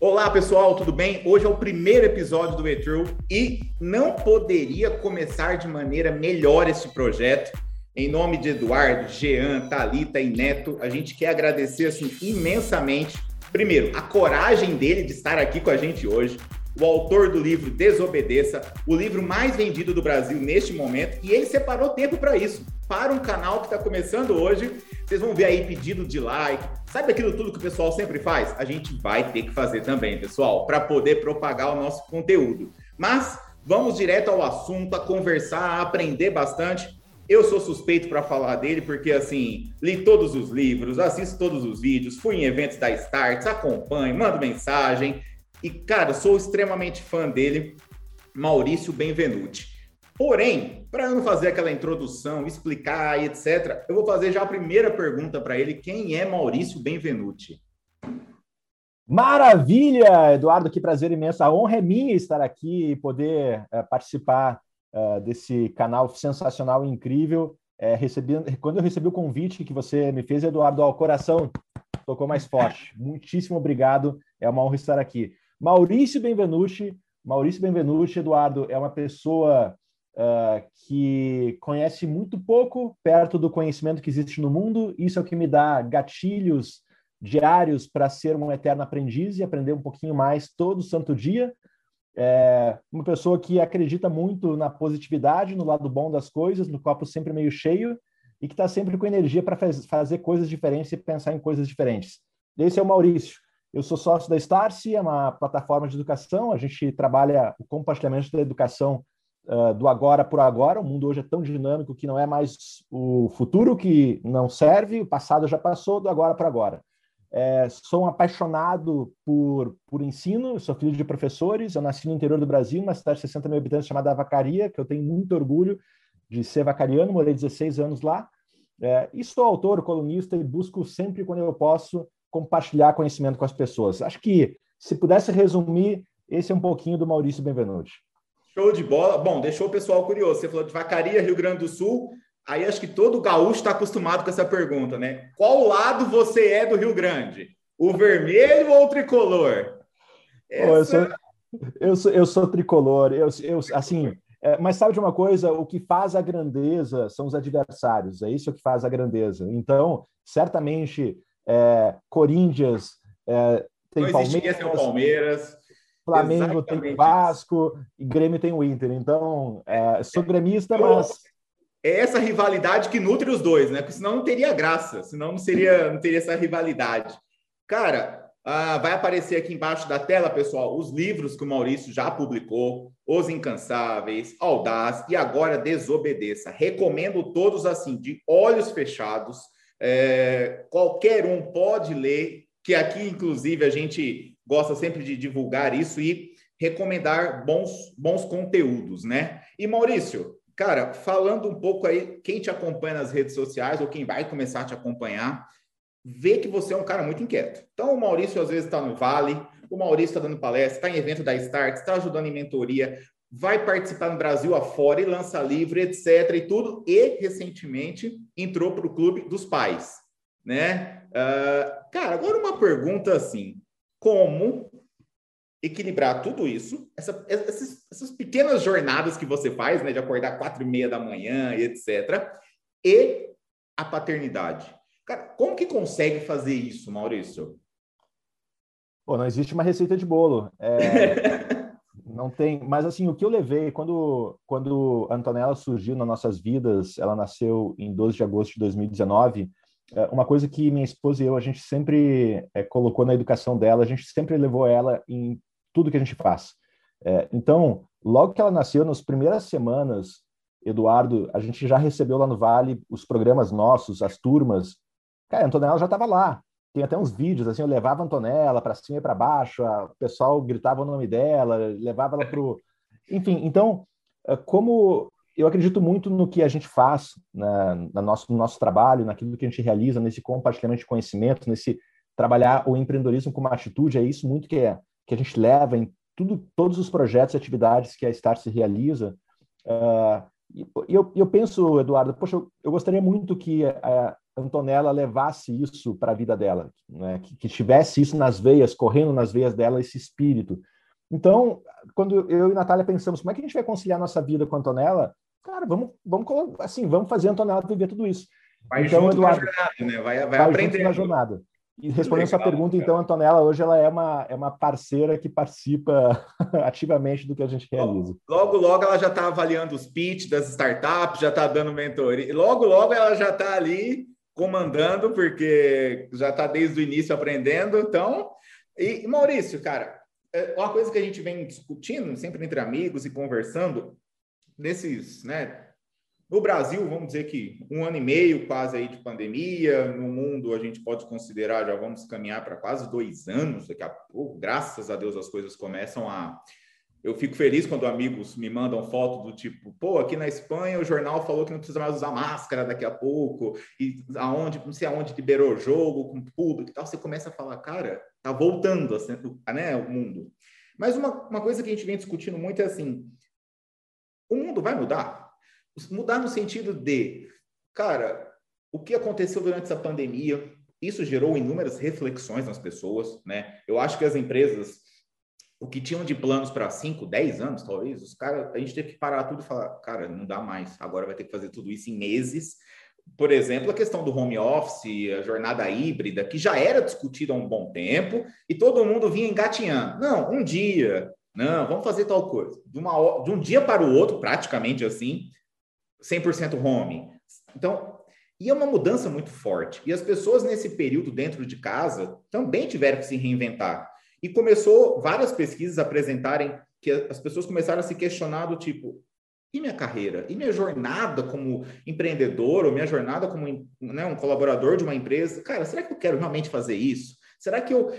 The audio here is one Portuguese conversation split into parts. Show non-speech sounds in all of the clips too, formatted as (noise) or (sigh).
Olá pessoal, tudo bem? Hoje é o primeiro episódio do Metro e não poderia começar de maneira melhor esse projeto. Em nome de Eduardo, Jean, Talita e Neto, a gente quer agradecer assim imensamente, primeiro, a coragem dele de estar aqui com a gente hoje, o autor do livro Desobedeça, o livro mais vendido do Brasil neste momento, e ele separou tempo para isso, para um canal que está começando hoje. Vocês vão ver aí pedido de like. Sabe aquilo tudo que o pessoal sempre faz? A gente vai ter que fazer também, pessoal, para poder propagar o nosso conteúdo. Mas vamos direto ao assunto, a conversar, a aprender bastante. Eu sou suspeito para falar dele porque assim, li todos os livros, assisto todos os vídeos, fui em eventos da Starts, acompanho, mando mensagem, e, cara, sou extremamente fã dele, Maurício Benvenuti. Porém, para eu não fazer aquela introdução, explicar e etc., eu vou fazer já a primeira pergunta para ele: quem é Maurício Benvenuti? Maravilha, Eduardo, que prazer imenso. A honra é minha estar aqui e poder uh, participar uh, desse canal sensacional e incrível. É, recebi, quando eu recebi o convite que você me fez, Eduardo, ao coração tocou mais forte. (laughs) Muitíssimo obrigado, é uma honra estar aqui. Maurício Benvenuti. Maurício Benvenuti, Eduardo, é uma pessoa uh, que conhece muito pouco perto do conhecimento que existe no mundo. Isso é o que me dá gatilhos diários para ser um eterno aprendiz e aprender um pouquinho mais todo santo dia. É uma pessoa que acredita muito na positividade, no lado bom das coisas, no copo sempre meio cheio e que está sempre com energia para faz, fazer coisas diferentes e pensar em coisas diferentes. Esse é o Maurício. Eu sou sócio da Starse, é uma plataforma de educação. A gente trabalha o compartilhamento da educação uh, do agora por agora. O mundo hoje é tão dinâmico que não é mais o futuro que não serve, o passado já passou, do agora para agora. É, sou um apaixonado por, por ensino, sou filho de professores. Eu nasci no interior do Brasil, uma cidade de 60 mil habitantes chamada Vacaria, que eu tenho muito orgulho de ser vacariano, morei 16 anos lá. É, e sou autor, colunista e busco sempre, quando eu posso, compartilhar conhecimento com as pessoas. Acho que, se pudesse resumir, esse é um pouquinho do Maurício Benvenuti. Show de bola. Bom, deixou o pessoal curioso. Você falou de Vacaria, Rio Grande do Sul. Aí acho que todo gaúcho está acostumado com essa pergunta, né? Qual lado você é do Rio Grande? O vermelho ou o tricolor? Essa... eu, sou, eu, sou, eu sou tricolor. Eu, eu, assim, é, mas sabe de uma coisa? O que faz a grandeza são os adversários. É isso que faz a grandeza. Então, certamente, é, Corinthians, é, tem Não Palmeiras, Palmeiras. Flamengo Exatamente. tem Vasco e Grêmio tem o Inter. Então, é, sou gremista, mas é essa rivalidade que nutre os dois, né? Porque senão não teria graça, senão não seria, não teria essa rivalidade. Cara, ah, vai aparecer aqui embaixo da tela, pessoal, os livros que o Maurício já publicou: Os Incansáveis, Audaz e agora Desobedeça. Recomendo todos assim, de olhos fechados. É, qualquer um pode ler, que aqui, inclusive, a gente gosta sempre de divulgar isso e recomendar bons, bons conteúdos, né? E Maurício, cara, falando um pouco aí, quem te acompanha nas redes sociais ou quem vai começar a te acompanhar, vê que você é um cara muito inquieto. Então, o Maurício às vezes está no Vale, o Maurício está dando palestra, está em evento da Start, está ajudando em mentoria, vai participar no Brasil afora e lança livro, etc. e tudo. E recentemente entrou para o clube dos pais, né? Uh, cara, agora uma pergunta assim: como equilibrar tudo isso, essa, essas, essas, pequenas jornadas que você faz, né, de acordar quatro e meia da manhã, e etc., e a paternidade? Cara, como que consegue fazer isso, Maurício? Pô, não existe uma receita de bolo. É... (laughs) Não tem, mas assim, o que eu levei, quando, quando a Antonella surgiu nas nossas vidas, ela nasceu em 12 de agosto de 2019, é, uma coisa que minha esposa e eu, a gente sempre é, colocou na educação dela, a gente sempre levou ela em tudo que a gente faz. É, então, logo que ela nasceu, nas primeiras semanas, Eduardo, a gente já recebeu lá no Vale os programas nossos, as turmas. Cara, a Antonella já estava lá tem até uns vídeos, assim, eu levava a Antonella para cima e para baixo, o pessoal gritava o nome dela, levava ela para. Enfim, então, é, como eu acredito muito no que a gente faz na, na nosso, no nosso trabalho, naquilo que a gente realiza, nesse compartilhamento de conhecimento, nesse trabalhar o empreendedorismo como uma atitude, é isso muito que, é, que a gente leva em tudo, todos os projetos e atividades que a Start se realiza. Uh, e eu, eu penso, Eduardo, poxa, eu, eu gostaria muito que uh, Antonella levasse isso para a vida dela, né? que, que tivesse isso nas veias, correndo nas veias dela, esse espírito. Então, quando eu e a Natália pensamos como é que a gente vai conciliar nossa vida com a Antonella, cara, vamos, vamos, assim, vamos fazer a Antonella viver tudo isso. Vai então, junto Eduardo, na jornada, né? Vai, vai, vai aprender. na jornada. E respondendo a sua pergunta, cara. então, Antonella, hoje ela é uma, é uma parceira que participa (laughs) ativamente do que a gente realiza. Logo, logo ela já está avaliando os pitch das startups, já está dando mentoria. Logo, logo ela já está ali comandando, porque já está desde o início aprendendo. Então, e Maurício, cara, é uma coisa que a gente vem discutindo sempre entre amigos e conversando nesses, né? No Brasil, vamos dizer que um ano e meio quase aí de pandemia, no mundo a gente pode considerar, já vamos caminhar para quase dois anos daqui a pouco, graças a Deus as coisas começam a. Eu fico feliz quando amigos me mandam foto do tipo, pô, aqui na Espanha o jornal falou que não precisa mais usar máscara daqui a pouco, e aonde, não sei aonde liberou jogo com público e tal, você começa a falar, cara, tá voltando assim, né, o mundo. Mas uma, uma coisa que a gente vem discutindo muito é assim, o mundo vai mudar? Mudar no sentido de, cara, o que aconteceu durante essa pandemia? Isso gerou inúmeras reflexões nas pessoas, né? Eu acho que as empresas, o que tinham de planos para 5, 10 anos, talvez, os caras, a gente teve que parar tudo e falar, cara, não dá mais, agora vai ter que fazer tudo isso em meses. Por exemplo, a questão do home office, a jornada híbrida, que já era discutida há um bom tempo e todo mundo vinha engatinhando. Não, um dia, não, vamos fazer tal coisa. De, uma, de um dia para o outro, praticamente assim, 100% home. Então, e é uma mudança muito forte. E as pessoas nesse período dentro de casa também tiveram que se reinventar. E começou várias pesquisas apresentarem que as pessoas começaram a se questionar do tipo, e minha carreira? E minha jornada como empreendedor, ou minha jornada como né, um colaborador de uma empresa? Cara, será que eu quero realmente fazer isso? Será que eu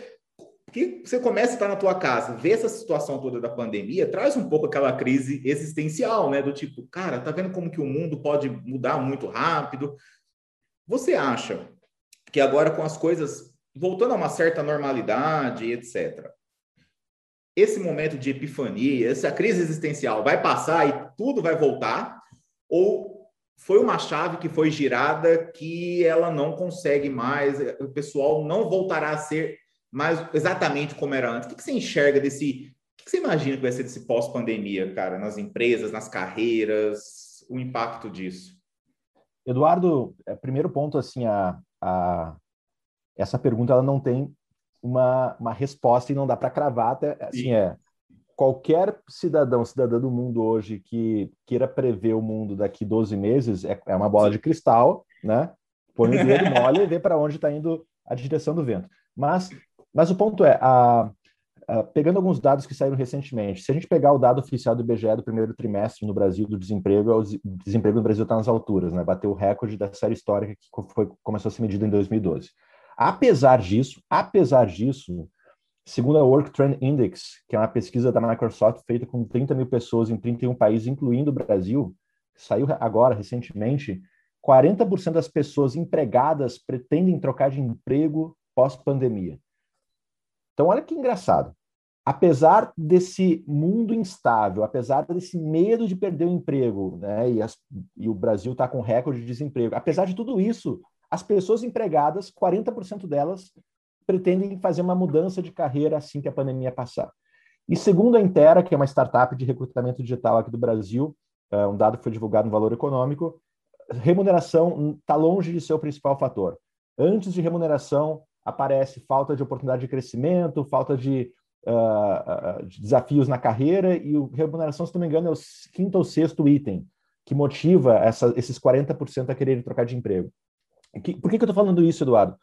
porque você começa a estar na tua casa, vê essa situação toda da pandemia, traz um pouco aquela crise existencial, né? Do tipo, cara, tá vendo como que o mundo pode mudar muito rápido? Você acha que agora com as coisas voltando a uma certa normalidade, etc. Esse momento de epifania, essa crise existencial vai passar e tudo vai voltar? Ou foi uma chave que foi girada que ela não consegue mais, o pessoal não voltará a ser mas exatamente como era antes. O que, você enxerga desse. O que, você imagina que vai ser desse pós-pandemia, cara, nas empresas, nas carreiras, o impacto disso? Eduardo, é, primeiro ponto, assim, a, a, essa pergunta ela não tem uma, uma resposta e não dá para cravar, até, assim, Sim. é qualquer cidadão, cidadã do mundo hoje que queira prever o mundo daqui 12 meses é, é uma bola de cristal, né? Põe o dedo, molha e vê para onde está indo a direção do vento. Mas mas o ponto é, a, a, pegando alguns dados que saíram recentemente, se a gente pegar o dado oficial do IBGE do primeiro trimestre no Brasil do desemprego, o desemprego no Brasil está nas alturas, né? bateu o recorde da série histórica que foi, começou a ser medido em 2012. Apesar disso, apesar disso, segundo a Work Trend Index, que é uma pesquisa da Microsoft feita com 30 mil pessoas em 31 países, incluindo o Brasil, saiu agora recentemente, 40% das pessoas empregadas pretendem trocar de emprego pós-pandemia. Então, olha que engraçado. Apesar desse mundo instável, apesar desse medo de perder o emprego, né, e, as, e o Brasil está com recorde de desemprego, apesar de tudo isso, as pessoas empregadas, 40% delas, pretendem fazer uma mudança de carreira assim que a pandemia passar. E segundo a Intera, que é uma startup de recrutamento digital aqui do Brasil, uh, um dado que foi divulgado no Valor Econômico, remuneração está longe de ser o principal fator. Antes de remuneração, aparece falta de oportunidade de crescimento, falta de, uh, de desafios na carreira, e o remuneração, se não me engano, é o quinto ou sexto item que motiva essa, esses 40% a quererem trocar de emprego. Que, por que, que eu estou falando isso, Eduardo?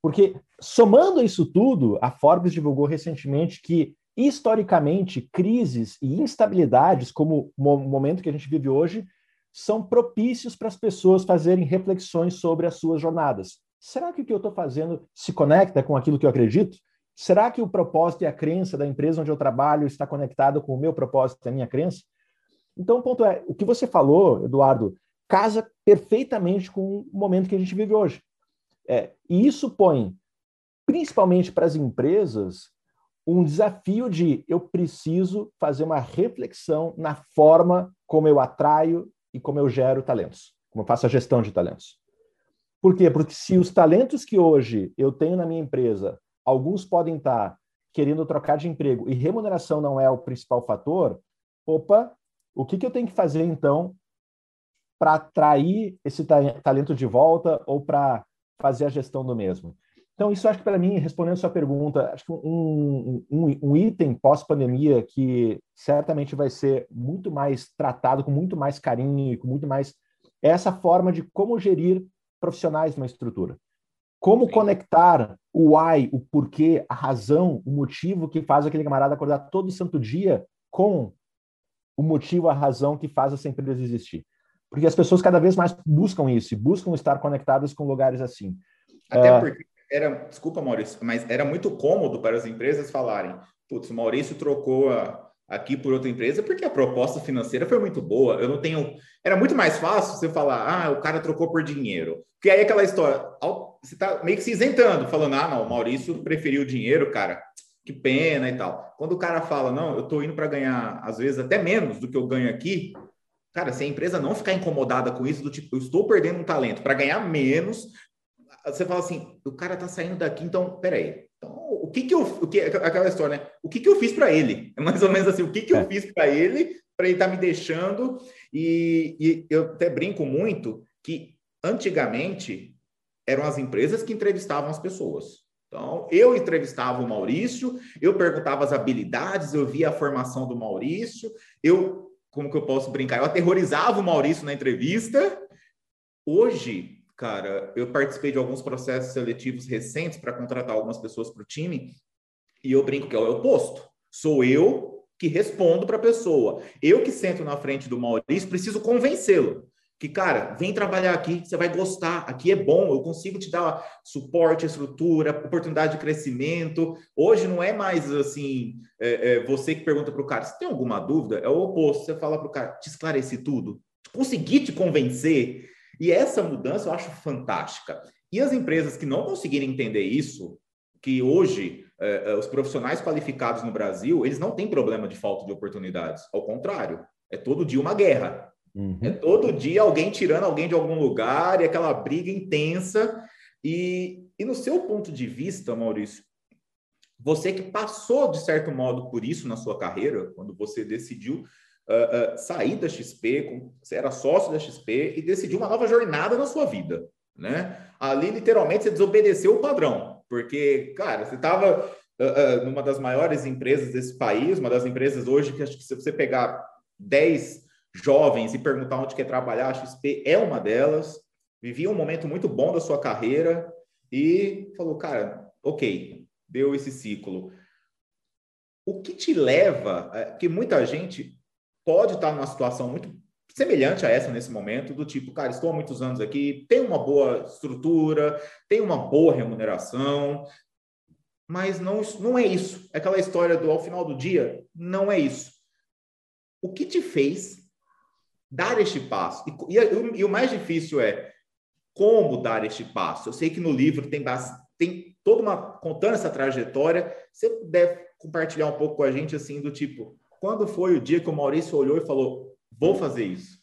Porque, somando isso tudo, a Forbes divulgou recentemente que, historicamente, crises e instabilidades, como o momento que a gente vive hoje, são propícios para as pessoas fazerem reflexões sobre as suas jornadas. Será que o que eu estou fazendo se conecta com aquilo que eu acredito? Será que o propósito e a crença da empresa onde eu trabalho está conectado com o meu propósito e a minha crença? Então, o ponto é, o que você falou, Eduardo, casa perfeitamente com o momento que a gente vive hoje. É, e isso põe, principalmente para as empresas, um desafio de eu preciso fazer uma reflexão na forma como eu atraio e como eu gero talentos, como eu faço a gestão de talentos. Por quê? Porque se os talentos que hoje eu tenho na minha empresa, alguns podem estar querendo trocar de emprego e remuneração não é o principal fator, opa, o que, que eu tenho que fazer então para atrair esse talento de volta ou para fazer a gestão do mesmo? Então, isso acho que para mim, respondendo a sua pergunta, acho que um, um, um item pós-pandemia que certamente vai ser muito mais tratado com muito mais carinho e com muito mais é essa forma de como gerir profissionais numa estrutura. Como Sim. conectar o why, o porquê, a razão, o motivo que faz aquele camarada acordar todo santo dia com o motivo, a razão que faz essa empresa existir. Porque as pessoas cada vez mais buscam isso, buscam estar conectadas com lugares assim. Até uh, porque era, desculpa, Maurício, mas era muito cômodo para as empresas falarem: putz, o Maurício trocou a, aqui por outra empresa porque a proposta financeira foi muito boa. Eu não tenho. Era muito mais fácil você falar: ah, o cara trocou por dinheiro. Porque aí aquela história, você está meio que se isentando, falando: ah, não, o Maurício preferiu o dinheiro, cara. Que pena e tal. Quando o cara fala, não, eu estou indo para ganhar, às vezes, até menos do que eu ganho aqui, cara, se a empresa não ficar incomodada com isso, do tipo, eu estou perdendo um talento para ganhar menos, você fala assim, o cara tá saindo daqui, então, peraí. Então, o que que eu, o que, aquela história, né? O que que eu fiz para ele? É mais ou menos assim, o que que eu é. fiz para ele, para ele estar tá me deixando? E, e eu até brinco muito que antigamente eram as empresas que entrevistavam as pessoas. Então, eu entrevistava o Maurício, eu perguntava as habilidades, eu via a formação do Maurício, eu, como que eu posso brincar? Eu aterrorizava o Maurício na entrevista. Hoje, cara, eu participei de alguns processos seletivos recentes para contratar algumas pessoas para o time e eu brinco que é o oposto. Sou eu que respondo para a pessoa. Eu que sento na frente do Maurício, preciso convencê-lo. Que, cara, vem trabalhar aqui, você vai gostar, aqui é bom, eu consigo te dar suporte, estrutura, oportunidade de crescimento. Hoje não é mais assim, é, é, você que pergunta para o cara, você tem alguma dúvida? É o oposto, você fala para o cara, te esclareci tudo, consegui te convencer, e essa mudança eu acho fantástica. E as empresas que não conseguirem entender isso, que hoje eh, os profissionais qualificados no Brasil, eles não têm problema de falta de oportunidades. Ao contrário, é todo dia uma guerra. Uhum. É todo dia alguém tirando alguém de algum lugar e aquela briga intensa. E, e no seu ponto de vista, Maurício, você que passou, de certo modo, por isso na sua carreira, quando você decidiu uh, sair da XP, você era sócio da XP e decidiu uma nova jornada na sua vida, né? Ali, literalmente, você desobedeceu o padrão, porque, cara, você estava uh, numa das maiores empresas desse país, uma das empresas hoje que acho que se você pegar 10 jovens e perguntar onde quer trabalhar, a XP é uma delas, vivia um momento muito bom da sua carreira e falou, cara, ok, deu esse ciclo. O que te leva, é, que muita gente pode estar numa situação muito semelhante a essa nesse momento, do tipo, cara, estou há muitos anos aqui, tem uma boa estrutura, tem uma boa remuneração, mas não, não é isso. É aquela história do ao final do dia, não é isso. O que te fez dar este passo? E, e, e o mais difícil é como dar este passo. Eu sei que no livro tem, tem toda uma contando essa trajetória. Você puder compartilhar um pouco com a gente assim do tipo, quando foi o dia que o Maurício olhou e falou: vou fazer isso?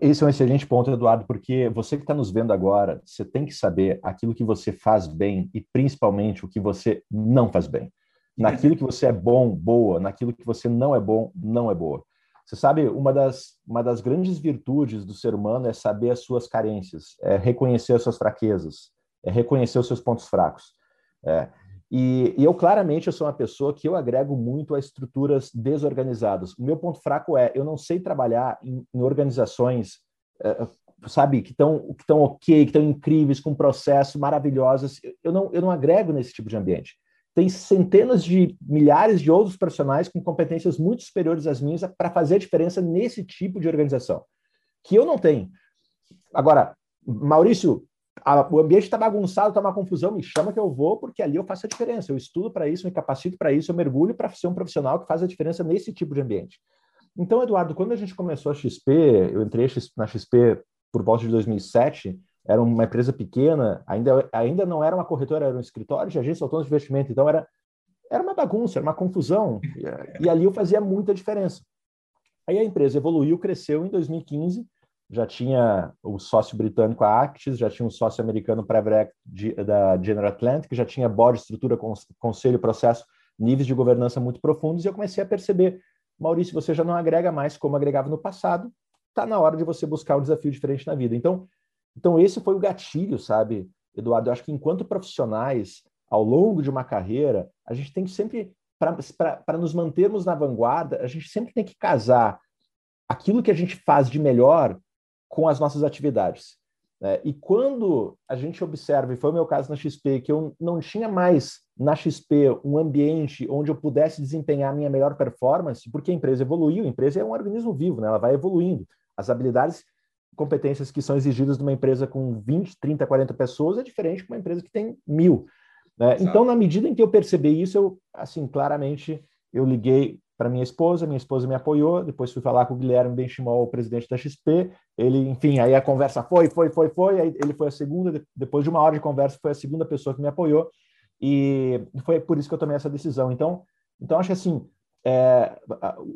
Esse é um excelente ponto, Eduardo, porque você que está nos vendo agora, você tem que saber aquilo que você faz bem e principalmente o que você não faz bem. Naquilo que você é bom, boa, naquilo que você não é bom, não é boa. Você sabe, uma das, uma das grandes virtudes do ser humano é saber as suas carências, é reconhecer as suas fraquezas, é reconhecer os seus pontos fracos. É. E, e, eu claramente eu sou uma pessoa que eu agrego muito a estruturas desorganizadas. O meu ponto fraco é eu não sei trabalhar em, em organizações, é, sabe, que estão que estão ok, que estão incríveis, com processos maravilhosos. Eu não eu não agrego nesse tipo de ambiente. Tem centenas de milhares de outros profissionais com competências muito superiores às minhas para fazer a diferença nesse tipo de organização, que eu não tenho. Agora, Maurício, a, o ambiente está bagunçado, está uma confusão, me chama que eu vou, porque ali eu faço a diferença. Eu estudo para isso, me capacito para isso, eu mergulho para ser um profissional que faz a diferença nesse tipo de ambiente. Então, Eduardo, quando a gente começou a XP, eu entrei na XP por volta de 2007, era uma empresa pequena, ainda, ainda não era uma corretora, era um escritório de agência autônoma de investimento, então era, era uma bagunça, era uma confusão, e, (laughs) e ali eu fazia muita diferença. Aí a empresa evoluiu, cresceu em 2015, já tinha o sócio britânico a Actis, já tinha um sócio americano Private da General Atlantic, já tinha board, estrutura, conselho, processo, níveis de governança muito profundos, e eu comecei a perceber, Maurício, você já não agrega mais como agregava no passado, está na hora de você buscar um desafio diferente na vida. Então, então esse foi o gatilho, sabe, Eduardo? Eu acho que enquanto profissionais, ao longo de uma carreira, a gente tem que sempre, para nos mantermos na vanguarda, a gente sempre tem que casar aquilo que a gente faz de melhor com as nossas atividades. Né? E quando a gente observa, e foi o meu caso na XP, que eu não tinha mais na XP um ambiente onde eu pudesse desempenhar a minha melhor performance, porque a empresa evoluiu, a empresa é um organismo vivo, né? ela vai evoluindo. As habilidades, competências que são exigidas numa empresa com 20, 30, 40 pessoas é diferente de uma empresa que tem mil. Né? Então, na medida em que eu percebi isso, eu, assim, claramente, eu liguei para minha esposa, minha esposa me apoiou, depois fui falar com o Guilherme Benchimol, o presidente da XP, ele, enfim, aí a conversa foi, foi, foi, foi, aí ele foi a segunda, depois de uma hora de conversa, foi a segunda pessoa que me apoiou, e foi por isso que eu tomei essa decisão. Então, então acho que assim, é,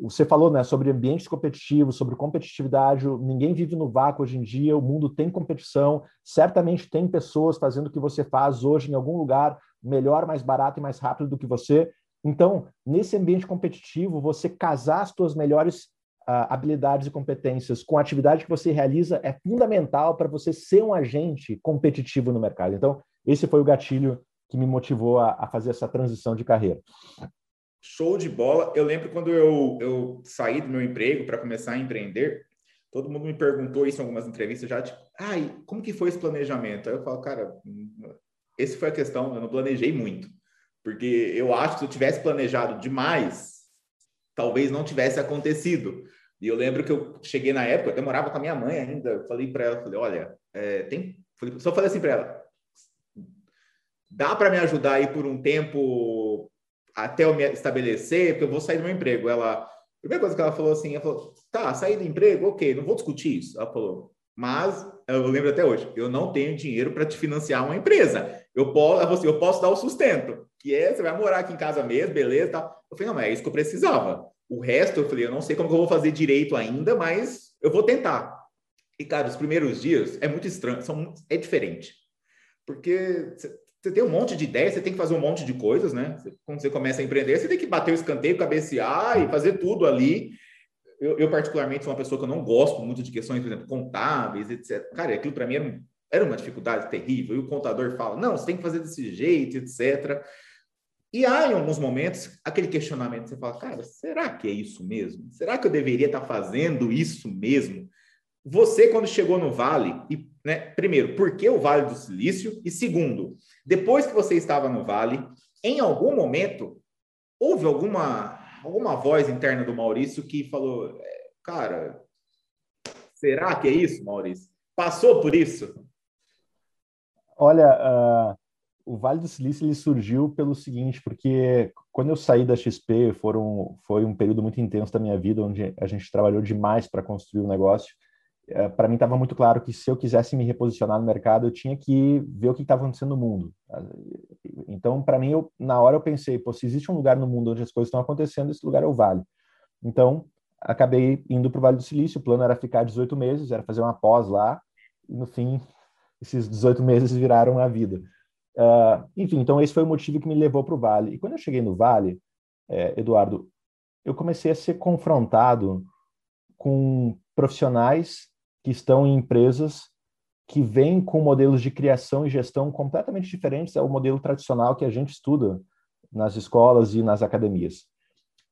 você falou né, sobre ambientes competitivos, sobre competitividade, ninguém vive no vácuo hoje em dia, o mundo tem competição, certamente tem pessoas fazendo o que você faz hoje em algum lugar melhor, mais barato e mais rápido do que você, então, nesse ambiente competitivo, você casar as suas melhores uh, habilidades e competências com a atividade que você realiza é fundamental para você ser um agente competitivo no mercado. Então, esse foi o gatilho que me motivou a, a fazer essa transição de carreira. Show de bola. Eu lembro quando eu, eu saí do meu emprego para começar a empreender, todo mundo me perguntou isso em algumas entrevistas já, tipo, ai, como que foi esse planejamento? Aí eu falo, cara, esse foi a questão, eu não planejei muito. Porque eu acho que se eu tivesse planejado demais, talvez não tivesse acontecido. E eu lembro que eu cheguei na época, eu morava com a minha mãe ainda, eu falei para ela, falei, olha, é, tem, só falei assim para ela, dá para me ajudar aí por um tempo até eu me estabelecer, porque eu vou sair do meu emprego. Ela, a primeira coisa que ela falou assim, ela falou, tá, sair do emprego, ok, não vou discutir isso. Ela falou, mas eu lembro até hoje, eu não tenho dinheiro para te financiar uma empresa. Eu posso, eu posso dar o sustento que é, você vai morar aqui em casa mesmo, beleza, tal. Eu falei, não, mas é isso que eu precisava. O resto, eu falei, eu não sei como eu vou fazer direito ainda, mas eu vou tentar. E, cara, os primeiros dias é muito estranho, são, é diferente. Porque você tem um monte de ideias, você tem que fazer um monte de coisas, né? Quando você começa a empreender, você tem que bater o escanteio, cabecear e fazer tudo ali. Eu, eu, particularmente, sou uma pessoa que eu não gosto muito de questões, por exemplo, contábeis, etc. Cara, aquilo para mim era, era uma dificuldade terrível. E o contador fala, não, você tem que fazer desse jeito, etc. E há, em alguns momentos, aquele questionamento, você fala, cara, será que é isso mesmo? Será que eu deveria estar fazendo isso mesmo? Você, quando chegou no Vale, e, né, primeiro, por que o Vale do Silício? E segundo, depois que você estava no Vale, em algum momento, houve alguma, alguma voz interna do Maurício que falou, é, cara, será que é isso, Maurício? Passou por isso? Olha, uh, o Vale do Silício ele surgiu pelo seguinte, porque quando eu saí da XP, foram, foi um período muito intenso da minha vida, onde a gente trabalhou demais para construir o um negócio. É, para mim estava muito claro que se eu quisesse me reposicionar no mercado, eu tinha que ver o que estava acontecendo no mundo. Então, para mim, eu, na hora eu pensei, pô, se existe um lugar no mundo onde as coisas estão acontecendo, esse lugar é o Vale. Então, acabei indo para o Vale do Silício, o plano era ficar 18 meses, era fazer uma pós lá, e no fim, esses 18 meses viraram a vida. Uh, enfim, então esse foi o motivo que me levou para o Vale. E quando eu cheguei no Vale, é, Eduardo, eu comecei a ser confrontado com profissionais que estão em empresas que vêm com modelos de criação e gestão completamente diferentes ao modelo tradicional que a gente estuda nas escolas e nas academias.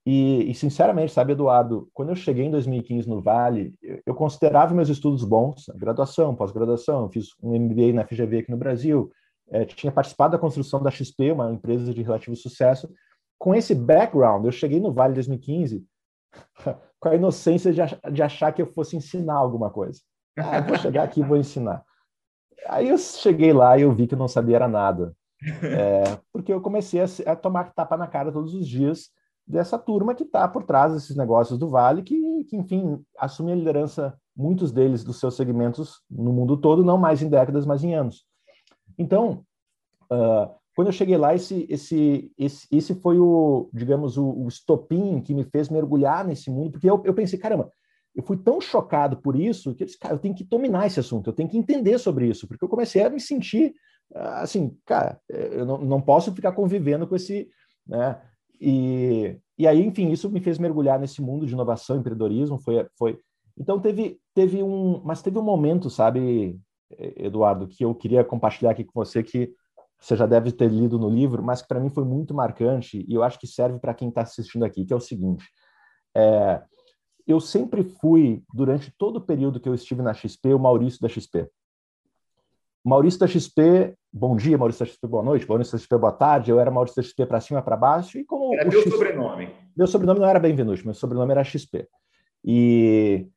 E, e, sinceramente, sabe, Eduardo, quando eu cheguei em 2015 no Vale, eu, eu considerava meus estudos bons, graduação, pós-graduação, fiz um MBA na FGV aqui no Brasil, é, tinha participado da construção da XP, uma empresa de relativo sucesso. Com esse background, eu cheguei no Vale 2015 (laughs) com a inocência de, de achar que eu fosse ensinar alguma coisa. Ah, vou chegar aqui e vou ensinar. Aí eu cheguei lá e eu vi que eu não sabia era nada. É, porque eu comecei a, a, tomar tapa na cara todos os dias dessa turma que está por trás desses negócios do Vale, que, que, enfim, assume a liderança, muitos deles, dos seus segmentos no mundo todo, não mais em décadas, mas em anos. Então, uh, quando eu cheguei lá, esse, esse, esse, esse foi o, digamos, o, o estopim que me fez mergulhar nesse mundo, porque eu, eu pensei, caramba, eu fui tão chocado por isso que eu disse, cara, eu tenho que dominar esse assunto, eu tenho que entender sobre isso, porque eu comecei a me sentir ah, assim, cara, eu não, não posso ficar convivendo com esse, né? E, e aí, enfim, isso me fez mergulhar nesse mundo de inovação, empreendedorismo, foi, foi... Então teve, teve um, mas teve um momento, sabe, Eduardo, que eu queria compartilhar aqui com você que você já deve ter lido no livro, mas que para mim foi muito marcante e eu acho que serve para quem está assistindo aqui, que é o seguinte: é, eu sempre fui, durante todo o período que eu estive na XP, o Maurício da XP. Maurício da XP, bom dia, Maurício da XP, boa noite, Maurício da XP, boa tarde. Eu era Maurício da XP para cima, para baixo. E como era meu XP, sobrenome. Meu sobrenome não era Benvenuto, meu sobrenome era XP. E,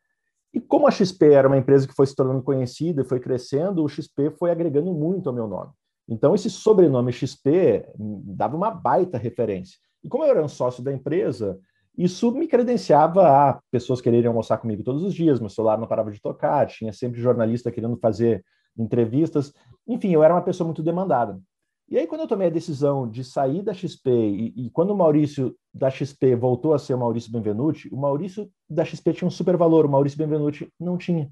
e como a XP era uma empresa que foi se tornando conhecida e foi crescendo, o XP foi agregando muito ao meu nome. Então, esse sobrenome XP dava uma baita referência. E como eu era um sócio da empresa, isso me credenciava a pessoas quererem almoçar comigo todos os dias, meu celular não parava de tocar, tinha sempre jornalista querendo fazer entrevistas. Enfim, eu era uma pessoa muito demandada. E aí, quando eu tomei a decisão de sair da XP, e, e, quando o Maurício da XP voltou a ser o Maurício Benvenuti, o Maurício da XP tinha um super valor, o Maurício Benvenuti não tinha.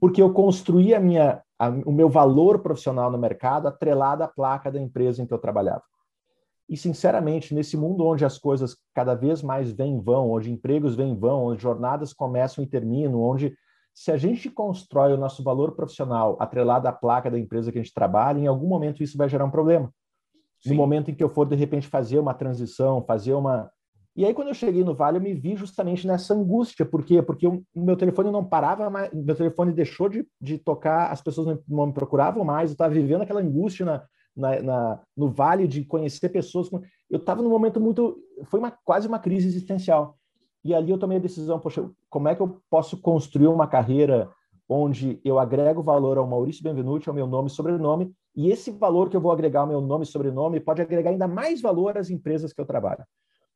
Porque eu construí a minha, a, o meu valor profissional no mercado atrelado à placa da empresa em que eu trabalhava. E, sinceramente, nesse mundo onde as coisas cada vez mais vêm e vão, onde empregos vêm e vão, onde jornadas começam e terminam, onde se a gente constrói o nosso valor profissional atrelado à placa da empresa que a gente trabalha, em algum momento isso vai gerar um problema. Sim. No momento em que eu for, de repente, fazer uma transição, fazer uma. E aí, quando eu cheguei no Vale, eu me vi justamente nessa angústia. Por quê? Porque o meu telefone não parava mais, meu telefone deixou de, de tocar, as pessoas não me procuravam mais, eu estava vivendo aquela angústia na, na, na, no vale de conhecer pessoas. Eu estava num momento muito. Foi uma, quase uma crise existencial. E ali eu tomei a decisão: poxa, como é que eu posso construir uma carreira onde eu agrego valor ao Maurício Benvenuti, ao meu nome e sobrenome, e esse valor que eu vou agregar ao meu nome e sobrenome pode agregar ainda mais valor às empresas que eu trabalho.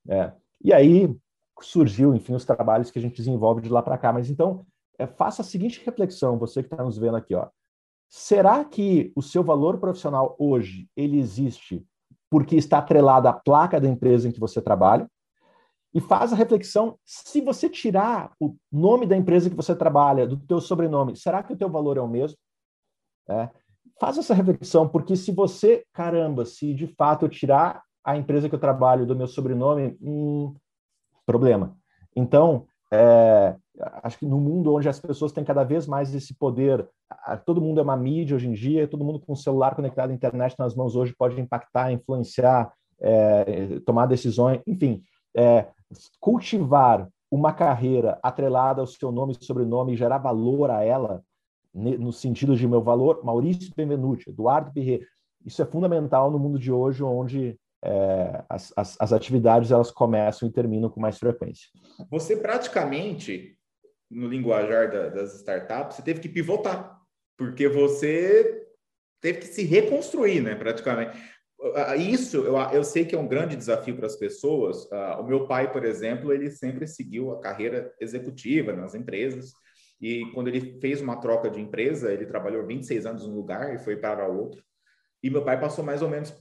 É. E aí surgiu, enfim, os trabalhos que a gente desenvolve de lá para cá. Mas então, é, faça a seguinte reflexão, você que está nos vendo aqui, ó. Será que o seu valor profissional hoje ele existe porque está atrelado à placa da empresa em que você trabalha? E faz a reflexão, se você tirar o nome da empresa que você trabalha do teu sobrenome, será que o teu valor é o mesmo? É. Faz essa reflexão, porque se você, caramba, se de fato eu tirar a empresa que eu trabalho do meu sobrenome, hum, problema. Então, é, acho que no mundo onde as pessoas têm cada vez mais esse poder, todo mundo é uma mídia hoje em dia, todo mundo com o celular conectado à internet nas mãos hoje pode impactar, influenciar, é, tomar decisões, enfim, é, cultivar uma carreira atrelada ao seu nome e sobrenome e gerar valor a ela, no sentido de meu valor, Maurício Benvenuti, Eduardo Pirret, isso é fundamental no mundo de hoje, onde é, as, as, as, atividades elas começam e terminam com mais frequência. Você praticamente, no linguajar da, das startups, você teve que pivotar, porque você teve que se reconstruir, né, praticamente. Isso eu, eu sei que é um grande desafio para as pessoas. Uh, o meu pai, por exemplo, ele sempre seguiu a carreira executiva nas empresas. E quando ele fez uma troca de empresa, ele trabalhou 26 anos num lugar e foi para outro. E meu pai passou mais ou menos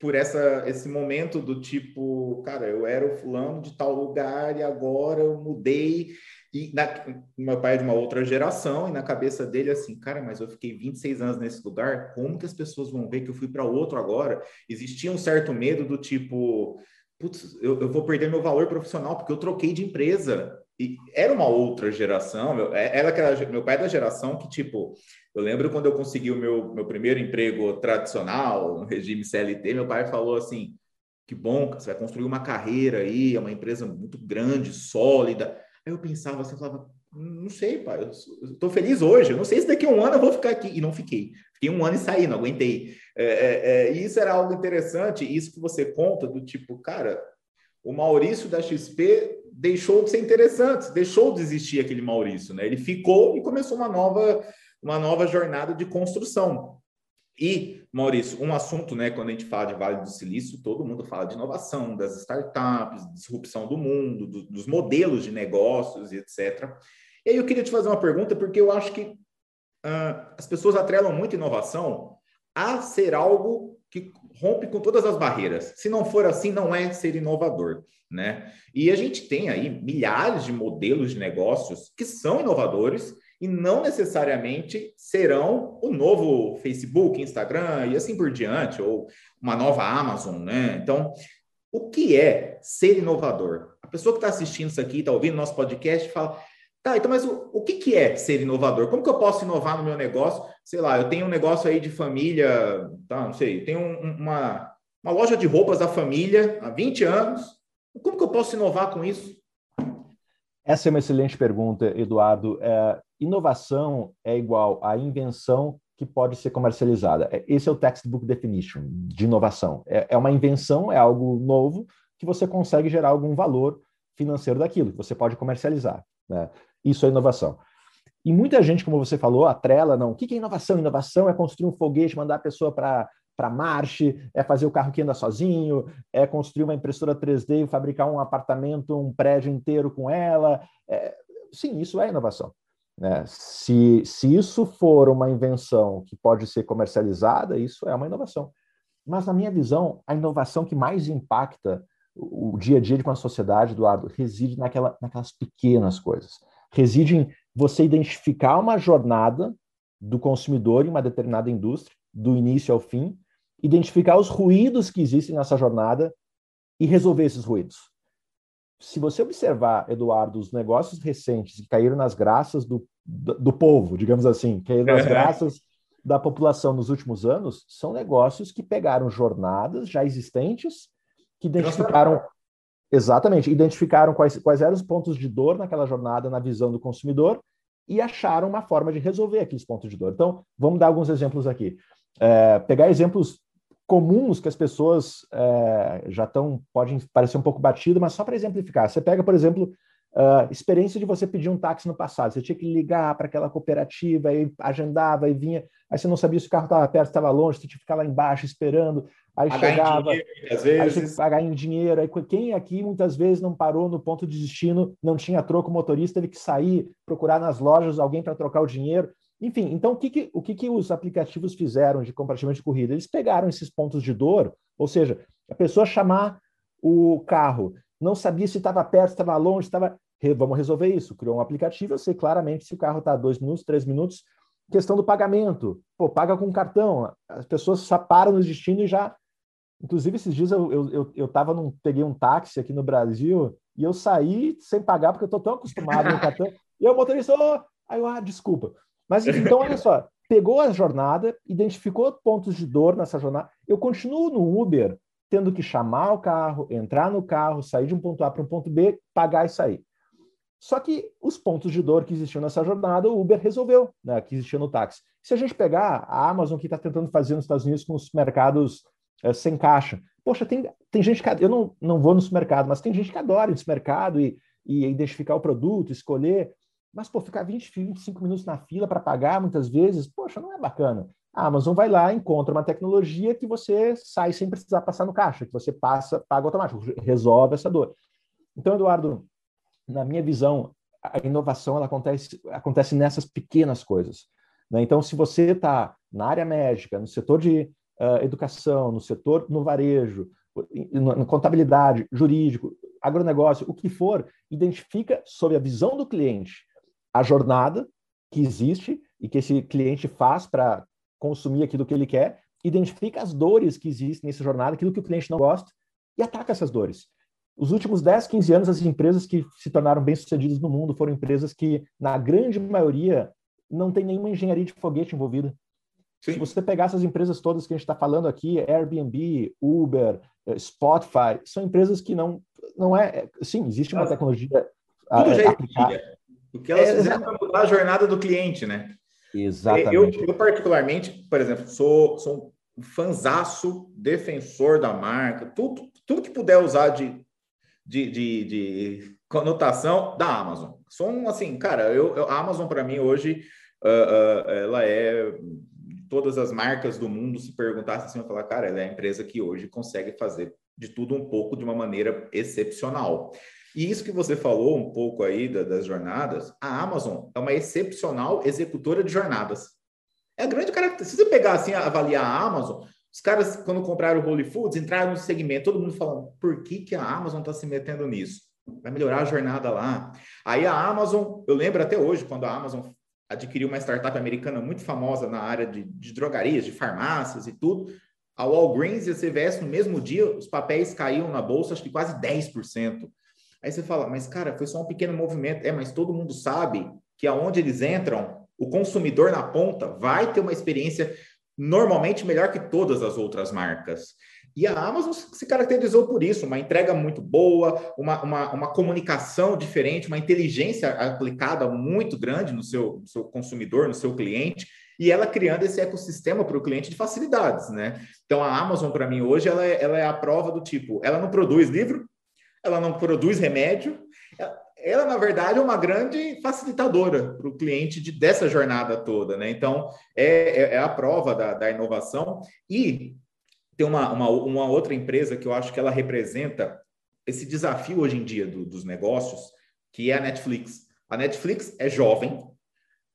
por essa, esse momento do tipo, cara, eu era o fulano de tal lugar e agora eu mudei. E na, meu pai é de uma outra geração e na cabeça dele assim, cara, mas eu fiquei 26 anos nesse lugar, como que as pessoas vão ver que eu fui para outro agora? Existia um certo medo do tipo, putz, eu, eu vou perder meu valor profissional porque eu troquei de empresa. E era uma outra geração, meu, é, era aquela, meu pai é da geração que, tipo, eu lembro quando eu consegui o meu, meu primeiro emprego tradicional, no regime CLT, meu pai falou assim: que bom, você vai construir uma carreira aí, é uma empresa muito grande, sólida. Aí eu pensava assim, falava, não sei, pai, eu estou feliz hoje, eu não sei se daqui a um ano eu vou ficar aqui. E não fiquei. Fiquei um ano e saí, não aguentei. É, é, é, e isso era algo interessante, isso que você conta do tipo, cara, o Maurício da XP deixou de ser interessante, deixou de existir aquele Maurício, né? Ele ficou e começou uma nova uma nova jornada de construção. E, Maurício, um assunto, né, quando a gente fala de Vale do Silício, todo mundo fala de inovação, das startups, disrupção do mundo, do, dos modelos de negócios, etc. E aí eu queria te fazer uma pergunta, porque eu acho que uh, as pessoas atrelam muito inovação a ser algo que rompe com todas as barreiras. Se não for assim, não é ser inovador, né? E a gente tem aí milhares de modelos de negócios que são inovadores e não necessariamente serão o novo Facebook, Instagram e assim por diante, ou uma nova Amazon, né? Então, o que é ser inovador? A pessoa que está assistindo isso aqui, está ouvindo nosso podcast, fala: tá, então, mas o, o que, que é ser inovador? Como que eu posso inovar no meu negócio? Sei lá, eu tenho um negócio aí de família, tá, não sei, tenho um, uma, uma loja de roupas da família há 20 anos. Como que eu posso inovar com isso? Essa é uma excelente pergunta, Eduardo. É, inovação é igual a invenção que pode ser comercializada. É, esse é o textbook definition de inovação. É, é uma invenção, é algo novo que você consegue gerar algum valor financeiro daquilo, que você pode comercializar. Né? Isso é inovação. E muita gente, como você falou, atrela, não. O que é inovação? Inovação é construir um foguete, mandar a pessoa para para Marte, é fazer o carro que anda sozinho, é construir uma impressora 3D e fabricar um apartamento, um prédio inteiro com ela. É, sim, isso é inovação. Né? Se, se isso for uma invenção que pode ser comercializada, isso é uma inovação. Mas, na minha visão, a inovação que mais impacta o, o dia a dia de uma sociedade, Eduardo, reside naquela, naquelas pequenas coisas. Reside em você identificar uma jornada do consumidor em uma determinada indústria, do início ao fim, identificar os ruídos que existem nessa jornada e resolver esses ruídos. Se você observar, Eduardo, os negócios recentes que caíram nas graças do, do, do povo, digamos assim, caíram nas graças da população nos últimos anos, são negócios que pegaram jornadas já existentes, que identificaram exatamente, identificaram quais, quais eram os pontos de dor naquela jornada na visão do consumidor e acharam uma forma de resolver aqueles pontos de dor. Então, vamos dar alguns exemplos aqui. É, pegar exemplos comuns que as pessoas é, já estão, podem parecer um pouco batido, mas só para exemplificar. Você pega, por exemplo, experiência de você pedir um táxi no passado. Você tinha que ligar para aquela cooperativa, aí agendava e vinha, aí você não sabia se o carro estava perto, estava longe, você tinha que ficar lá embaixo esperando, aí pagar chegava, dinheiro, às vezes. aí tinha que pagar em dinheiro. Aí quem aqui muitas vezes não parou no ponto de destino, não tinha troco, o motorista teve que sair, procurar nas lojas alguém para trocar o dinheiro. Enfim, então o que, que o que, que os aplicativos fizeram de compartilhamento de corrida? Eles pegaram esses pontos de dor, ou seja, a pessoa chamar o carro, não sabia se estava perto, estava longe, estava. Vamos resolver isso. Criou um aplicativo, eu sei claramente se o carro está dois minutos, três minutos. Questão do pagamento. Pô, paga com cartão. As pessoas só param no destino e já. Inclusive, esses dias eu, eu, eu, eu tava num, peguei um táxi aqui no Brasil e eu saí sem pagar, porque eu estou tão acostumado no cartão. E o motorista, oh! aí eu, ah, desculpa. Mas então, olha só, pegou a jornada, identificou pontos de dor nessa jornada. Eu continuo no Uber tendo que chamar o carro, entrar no carro, sair de um ponto A para um ponto B, pagar e sair. Só que os pontos de dor que existiam nessa jornada, o Uber resolveu, né, que existia no táxi. Se a gente pegar a Amazon, que está tentando fazer nos Estados Unidos com os mercados é, sem caixa, poxa, tem, tem gente que. Eu não, não vou no supermercado, mas tem gente que adora ir no supermercado e, e identificar o produto, escolher. Mas, pô, ficar 20, 25 minutos na fila para pagar muitas vezes, poxa, não é bacana. A Amazon vai lá, encontra uma tecnologia que você sai sem precisar passar no caixa, que você passa, paga automático, resolve essa dor. Então, Eduardo, na minha visão, a inovação ela acontece, acontece nessas pequenas coisas. Né? Então, se você está na área médica, no setor de uh, educação, no setor no varejo, na contabilidade, jurídico, agronegócio, o que for, identifica sob a visão do cliente a jornada que existe e que esse cliente faz para consumir aquilo que ele quer, identifica as dores que existem nessa jornada, aquilo que o cliente não gosta, e ataca essas dores. Os últimos 10, 15 anos, as empresas que se tornaram bem-sucedidas no mundo foram empresas que, na grande maioria, não tem nenhuma engenharia de foguete envolvida. Sim. Se você pegar essas empresas todas que a gente está falando aqui, Airbnb, Uber, eh, Spotify, são empresas que não, não é. Sim, existe uma tecnologia. Tudo já é o que elas é, fizeram para mudar a jornada do cliente, né? Exatamente. Eu, eu, particularmente, por exemplo, sou, sou um fanzaço, defensor da marca, tudo, tudo que puder usar de, de, de, de conotação da Amazon. Sou um, assim, cara, eu, eu a Amazon para mim hoje, uh, uh, ela é todas as marcas do mundo se perguntassem assim, eu falar, cara, ela é a empresa que hoje consegue fazer de tudo um pouco de uma maneira excepcional. E isso que você falou um pouco aí da, das jornadas, a Amazon é uma excepcional executora de jornadas. É a grande característica. Se você pegar assim, avaliar a Amazon, Os caras, quando compraram o Holy Foods, entraram no segmento, todo mundo falando, por que, que a Amazon está se metendo nisso? Vai melhorar a jornada lá. Aí a Amazon, eu lembro até hoje, quando a Amazon adquiriu uma startup americana muito famosa na área de, de drogarias, de farmácias e tudo, a Walgreens e a CVS, no mesmo dia, os papéis caíam na bolsa, acho que quase 10%. Aí você fala, mas cara, foi só um pequeno movimento. É, mas todo mundo sabe que aonde eles entram, o consumidor na ponta vai ter uma experiência normalmente melhor que todas as outras marcas. E a Amazon se caracterizou por isso, uma entrega muito boa, uma, uma, uma comunicação diferente, uma inteligência aplicada muito grande no seu, no seu consumidor, no seu cliente, e ela criando esse ecossistema para o cliente de facilidades, né? Então a Amazon, para mim, hoje, ela é, ela é a prova do tipo, ela não produz livro, ela não produz remédio, ela, na verdade, é uma grande facilitadora para o cliente de, dessa jornada toda, né? Então, é, é, é a prova da, da, inovação. E tem uma, uma, uma, outra empresa que eu acho que ela representa esse desafio hoje em dia do, dos negócios, que é a Netflix. A Netflix é jovem.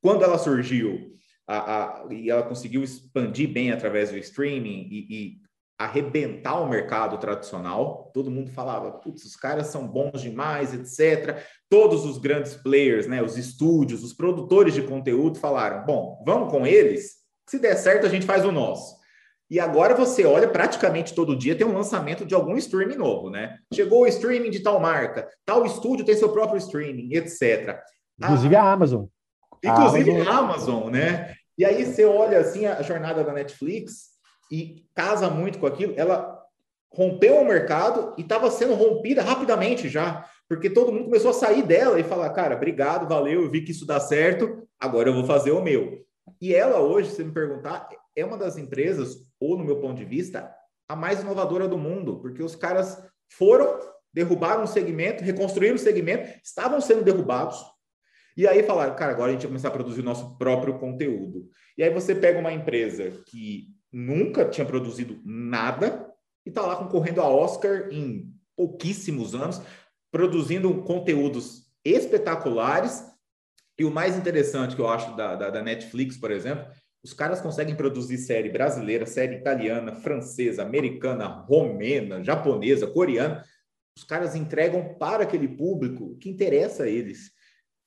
Quando ela surgiu, a, a, e ela conseguiu expandir bem através do streaming e, e arrebentar o mercado tradicional. Todo mundo falava, putz, os caras são bons demais, etc. Todos os grandes players, né, os estúdios, os produtores de conteúdo falaram, bom, vamos com eles. Se der certo, a gente faz o nosso. E agora você olha, praticamente todo dia tem um lançamento de algum streaming novo, né? Chegou o streaming de tal marca, tal estúdio tem seu próprio streaming, etc. Inclusive a, a Amazon. Inclusive a Amazon. a Amazon, né? E aí você olha assim a jornada da Netflix, e casa muito com aquilo, ela rompeu o mercado e estava sendo rompida rapidamente já, porque todo mundo começou a sair dela e falar, cara, obrigado, valeu, eu vi que isso dá certo, agora eu vou fazer o meu. E ela hoje, se me perguntar, é uma das empresas, ou no meu ponto de vista, a mais inovadora do mundo, porque os caras foram, derrubaram um segmento, reconstruíram o segmento, estavam sendo derrubados, e aí falaram, cara, agora a gente vai começar a produzir o nosso próprio conteúdo. E aí você pega uma empresa que nunca tinha produzido nada e está lá concorrendo a Oscar em pouquíssimos anos, produzindo conteúdos espetaculares. E o mais interessante que eu acho da, da, da Netflix, por exemplo, os caras conseguem produzir série brasileira, série italiana, francesa, americana, romena, japonesa, coreana. Os caras entregam para aquele público que interessa a eles.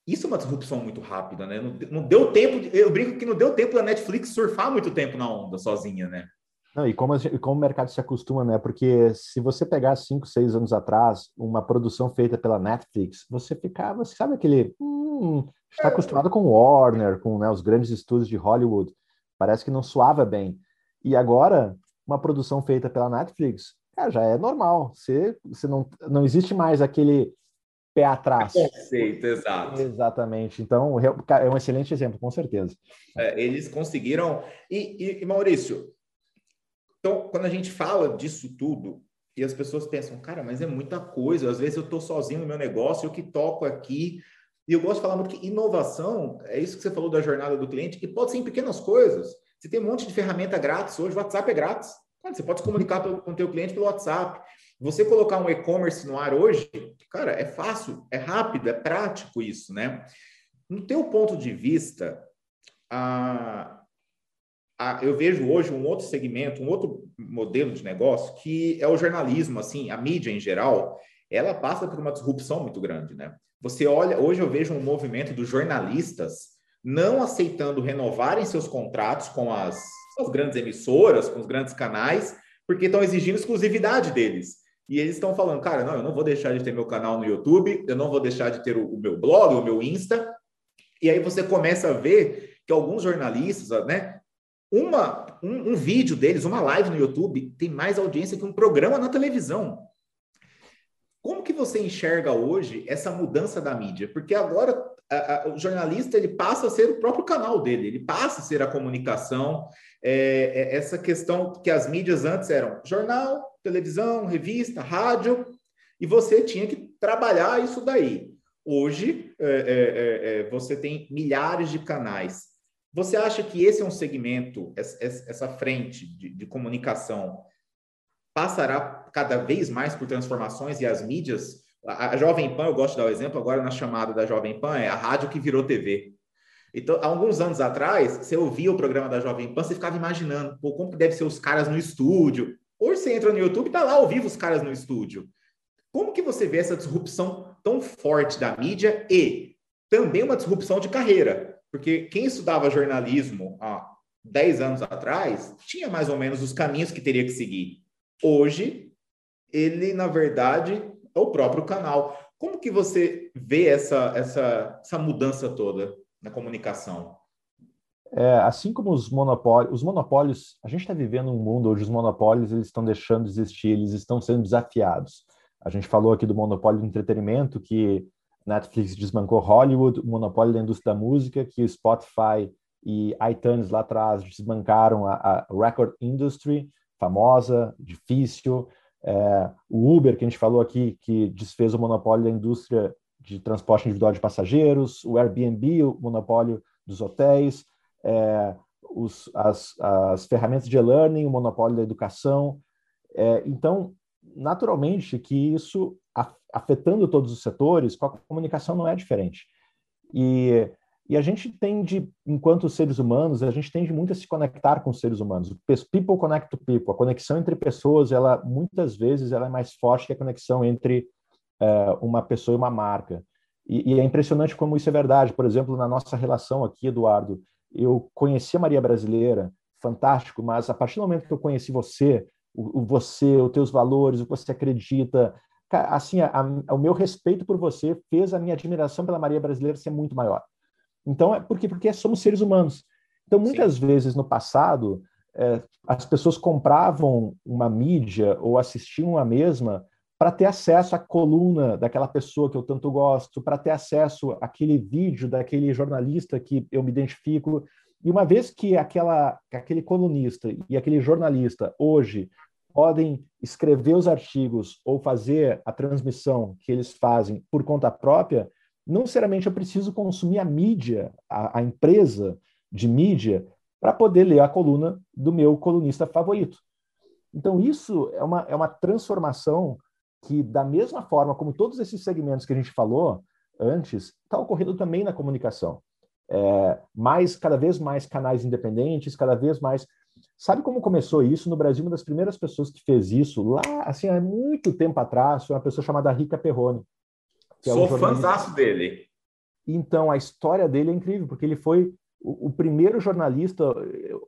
Isso é uma disrupção muito rápida, né? Não, não deu tempo, de, eu brinco que não deu tempo da Netflix surfar muito tempo na onda sozinha, né? Não, e como, e como o mercado se acostuma, né? Porque se você pegar cinco, seis anos atrás, uma produção feita pela Netflix, você ficava, você sabe aquele. Hum, está é. acostumado com Warner, com né, os grandes estúdios de Hollywood, parece que não suava bem. E agora, uma produção feita pela Netflix, cara, já é normal. Você, você não, não existe mais aquele pé atrás. Conceito, exato. Exatamente. Então, é um excelente exemplo, com certeza. É, eles conseguiram. E, e, e, Maurício, então, quando a gente fala disso tudo, e as pessoas pensam, cara, mas é muita coisa. Às vezes eu estou sozinho no meu negócio, eu que toco aqui. E eu gosto de falar muito que inovação é isso que você falou da jornada do cliente, e pode ser em pequenas coisas. Você tem um monte de ferramenta grátis hoje, o WhatsApp é grátis. Você pode se comunicar com o teu cliente pelo WhatsApp. Você colocar um e-commerce no ar hoje, cara, é fácil, é rápido, é prático isso, né? No teu ponto de vista, a, a, eu vejo hoje um outro segmento, um outro modelo de negócio que é o jornalismo, assim, a mídia em geral, ela passa por uma disrupção muito grande, né? Você olha, hoje eu vejo um movimento dos jornalistas não aceitando renovarem seus contratos com as, as grandes emissoras, com os grandes canais, porque estão exigindo exclusividade deles. E eles estão falando, cara, não, eu não vou deixar de ter meu canal no YouTube, eu não vou deixar de ter o, o meu blog, o meu Insta. E aí você começa a ver que alguns jornalistas, né, uma, um, um, vídeo deles, uma live no YouTube, tem mais audiência que um programa na televisão. Como que você enxerga hoje essa mudança da mídia? Porque agora a, a, o jornalista ele passa a ser o próprio canal dele, ele passa a ser a comunicação, é, é essa questão que as mídias antes eram jornal, televisão, revista, rádio, e você tinha que trabalhar isso daí. Hoje, é, é, é, é você tem milhares de canais. Você acha que esse é um segmento, essa frente de, de comunicação, passará cada vez mais por transformações e as mídias? A, Jovem Pan, eu gosto de dar o exemplo agora na chamada da Jovem Pan, é a rádio que virou TV. Então, há alguns anos atrás, você ouvia o programa da Jovem Pan, você ficava imaginando, pô, como que deve ser os caras no estúdio. Hoje você entra no YouTube e tá lá ao vivo os caras no estúdio. Como que você vê essa disrupção tão forte da mídia e também uma disrupção de carreira? Porque quem estudava jornalismo há 10 anos atrás tinha mais ou menos os caminhos que teria que seguir. Hoje, ele, na verdade, é o próprio canal. Como que você vê essa, essa, essa mudança toda na comunicação? É, assim como os monopólios, os monopólios, a gente está vivendo um mundo onde os monopólios eles estão deixando de existir, eles estão sendo desafiados. A gente falou aqui do monopólio do entretenimento, que Netflix desbancou Hollywood, o monopólio da indústria da música, que Spotify e iTunes lá atrás desbancaram a, a record industry, famosa, difícil. É, o Uber, que a gente falou aqui, que desfez o monopólio da indústria de transporte individual de passageiros, o Airbnb, o monopólio dos hotéis, é, os, as, as, ferramentas de e-learning, o monopólio da educação. É, então, naturalmente, que isso, afetando todos os setores, com a comunicação não é diferente. E e a gente tende, enquanto seres humanos, a gente tende muito a se conectar com os seres humanos. People connect to people. A conexão entre pessoas, ela muitas vezes ela é mais forte que a conexão entre uh, uma pessoa e uma marca. E, e, é impressionante como isso é verdade. Por exemplo, na nossa relação aqui, Eduardo, eu conheci a Maria Brasileira, fantástico, mas a partir do momento que eu conheci você, o, o você, os teus valores, o que você acredita, assim, a, a, o meu respeito por você fez a minha admiração pela Maria Brasileira ser muito maior. Então, é porque, porque somos seres humanos. Então, muitas Sim. vezes no passado, é, as pessoas compravam uma mídia ou assistiam a mesma para ter acesso à coluna daquela pessoa que eu tanto gosto, para ter acesso àquele vídeo daquele jornalista que eu me identifico. E uma vez que aquela, aquele colunista e aquele jornalista hoje podem escrever os artigos ou fazer a transmissão que eles fazem por conta própria, não necessariamente eu preciso consumir a mídia, a, a empresa de mídia, para poder ler a coluna do meu colunista favorito. Então, isso é uma, é uma transformação que, da mesma forma como todos esses segmentos que a gente falou antes, está ocorrendo também na comunicação. É, mais, cada vez mais canais independentes, cada vez mais. Sabe como começou isso? No Brasil, uma das primeiras pessoas que fez isso, lá, assim, há muito tempo atrás, foi uma pessoa chamada Rica Perrone. Que Sou é um fãzaço dele. Então, a história dele é incrível, porque ele foi o, o, primeiro jornalista,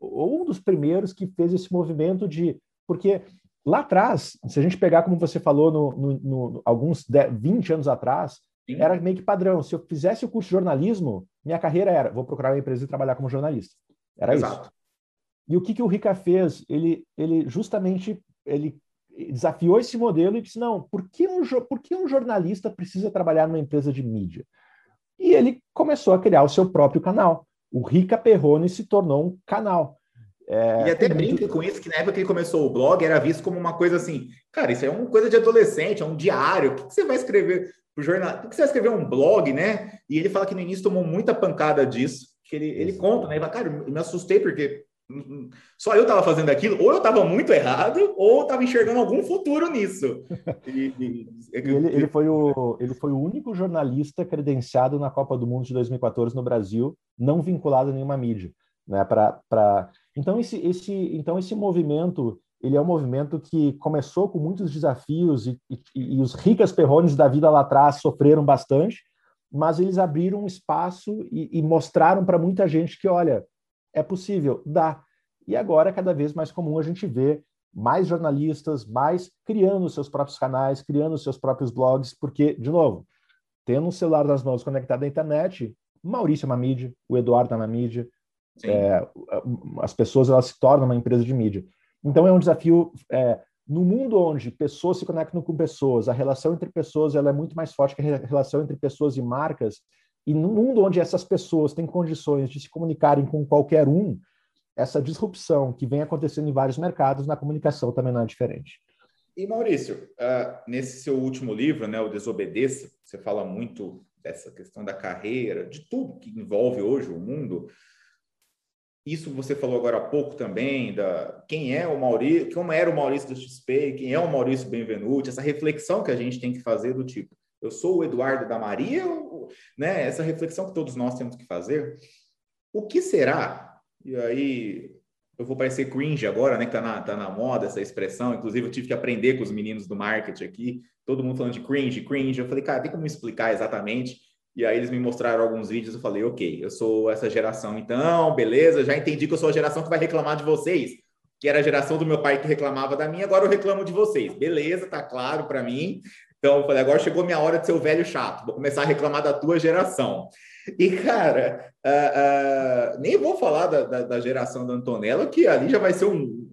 ou um dos primeiros que fez esse movimento de. Porque lá atrás, se a gente pegar, como você falou, no, no, no alguns 10, 20 anos atrás, Sim. era meio que padrão. Se eu fizesse o curso de jornalismo, minha carreira era: vou procurar uma empresa e trabalhar como jornalista. Era Exato. isso. E o que, que o Rica fez? Ele, ele justamente ele desafiou esse modelo e disse: não, por que, um, por que um jornalista precisa trabalhar numa empresa de mídia? E ele começou a criar o seu próprio canal. O Rica Perrone se tornou um canal. É, e até brinca com isso, que na época que ele começou o blog era visto como uma coisa assim, cara, isso é uma coisa de adolescente, é um diário, o que, você vai escrever pro jornal? Por que você vai escrever um blog, né? E ele fala que no início tomou muita pancada disso, que ele, ele conta, né? Ele fala, cara, eu me assustei porque só eu estava fazendo aquilo, ou eu estava muito errado, ou estava enxergando algum futuro nisso. E, e, ele, ele, foi o, ele foi o único jornalista credenciado na Copa do Mundo de 2014 no Brasil, não vinculado a nenhuma mídia. Né, pra, pra... Então, esse, esse, então, esse movimento ele é um movimento que começou com muitos desafios e, e, e os ricas perrones da vida lá atrás sofreram bastante, mas eles abriram um espaço e, e mostraram para muita gente que, olha, é possível? Dá. E agora é cada vez mais comum a gente ver mais jornalistas, mais criando seus próprios canais, criando seus próprios blogs, porque, de novo, tendo um celular nas mãos conectado à internet, Maurício é uma mídia, o Eduardo é uma mídia, é, as pessoas elas se tornam uma empresa de mídia. Então é um desafio é, no mundo onde pessoas se conectam com pessoas, a relação entre pessoas ela é muito mais forte que a relação entre pessoas e marcas. E no mundo onde essas pessoas têm condições de se comunicarem com qualquer um, essa disrupção que vem acontecendo em vários mercados na comunicação também não é diferente. E Maurício, uh, nesse seu último livro, né, o Desobedeça, você fala muito dessa questão da carreira, de tudo que envolve hoje o mundo. Isso você falou agora há pouco também, da quem é o Maurício, como era o Maurício do XP, quem é o Maurício Benvenuti, essa reflexão que a gente tem que fazer do tipo, eu sou o Eduardo da Maria, né? Essa reflexão que todos nós temos que fazer. o que será? E aí eu vou parecer cringe agora, né? Que tá na, tá na moda essa expressão. Inclusive, eu tive que aprender com os meninos do marketing aqui, todo mundo falando de cringe, cringe. Eu falei, cara, tem como explicar exatamente? E aí eles me mostraram alguns vídeos, eu falei, ok, eu sou essa geração, então, beleza, já entendi que eu sou a geração que vai reclamar de vocês, que era a geração do meu pai que reclamava da minha, agora eu reclamo de vocês. Beleza, tá claro para mim. Então, eu falei, agora chegou minha hora de ser o velho chato, vou começar a reclamar da tua geração. E, cara, uh, uh, nem vou falar da, da, da, geração da Antonella, que ali já vai ser um.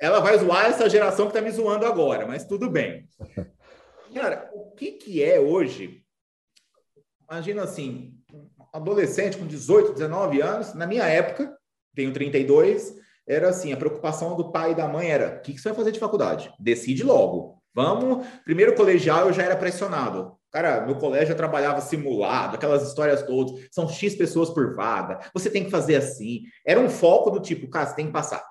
Ela vai zoar essa geração que está me zoando agora, mas tudo bem. (laughs) Cara, o que, que é hoje? Imagina assim, adolescente com 18, 19 anos, na minha época, tenho 32, era assim: a preocupação do pai e da mãe era: o que, que você vai fazer de faculdade? Decide logo. Vamos. Primeiro colegial eu já era pressionado. Cara, meu colégio eu trabalhava simulado, aquelas histórias todas, são X pessoas por vaga, você tem que fazer assim. Era um foco do tipo, cara, você tem que passar.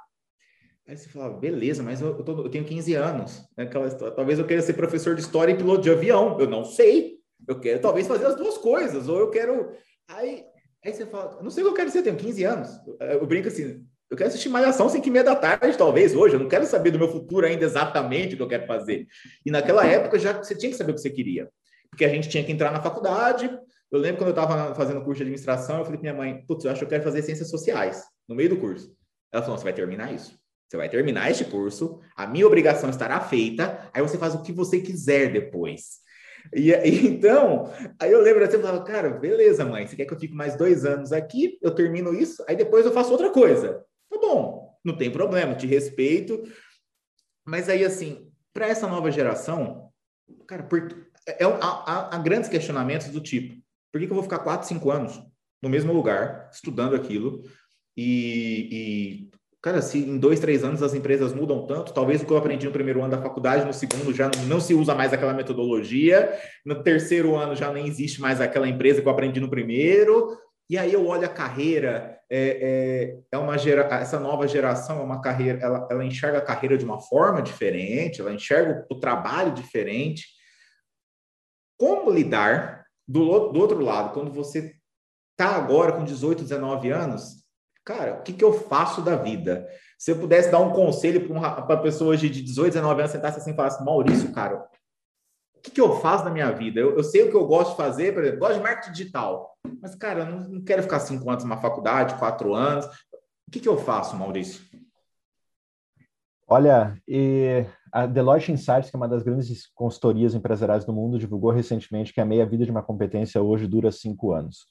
Aí você falava, beleza, mas eu, tô, eu tenho 15 anos. Né? Aquela história, talvez eu queira ser professor de história e piloto de avião. Eu não sei. Eu quero talvez fazer as duas coisas, ou eu quero. Aí, aí você fala, não sei o que eu quero ser, eu tenho 15 anos. Eu, eu brinco assim, eu quero assistir Malhação 5 e meia da tarde, talvez, hoje. Eu não quero saber do meu futuro ainda exatamente o que eu quero fazer. E naquela época já você tinha que saber o que você queria porque a gente tinha que entrar na faculdade. Eu lembro quando eu estava fazendo curso de administração, eu falei para minha mãe, putz, eu acho que eu quero fazer ciências sociais, no meio do curso. Ela falou, você vai terminar isso. Você vai terminar este curso, a minha obrigação estará feita, aí você faz o que você quiser depois. E, e então, aí eu lembro assim, eu falava, cara, beleza, mãe, você quer que eu fique mais dois anos aqui, eu termino isso, aí depois eu faço outra coisa. Tá bom, não tem problema, te respeito. Mas aí, assim, para essa nova geração, cara, por, é, é há, há, grandes questionamentos do tipo: por que, que eu vou ficar 4, 5 anos no mesmo lugar, estudando aquilo? E, e, cara, se em dois, três anos as empresas mudam tanto, talvez o que eu aprendi no primeiro ano da faculdade, no segundo já não, não se usa mais aquela metodologia, no terceiro ano já nem existe mais aquela empresa que eu aprendi no primeiro. E aí eu olho a carreira, é, é, é uma gera, essa nova geração é uma carreira, ela, ela enxerga a carreira de uma forma diferente, ela enxerga o, o trabalho diferente. Como lidar do, do outro lado, quando você está agora com 18, 19 anos, cara, o que, que eu faço da vida? Se eu pudesse dar um conselho para pessoas de 18, 19 anos, sentar assim e falar assim, Maurício, cara, o que, que eu faço na minha vida? Eu, eu, sei o que eu gosto de fazer, por exemplo, gosto de marketing digital, mas, cara, eu não, não quero ficar cinco anos numa faculdade, quatro anos. O que, que eu faço, Maurício? Olha, a Deloitte Insights, que é uma das grandes consultorias empresariais do mundo, divulgou recentemente que a meia-vida de uma competência hoje dura cinco anos.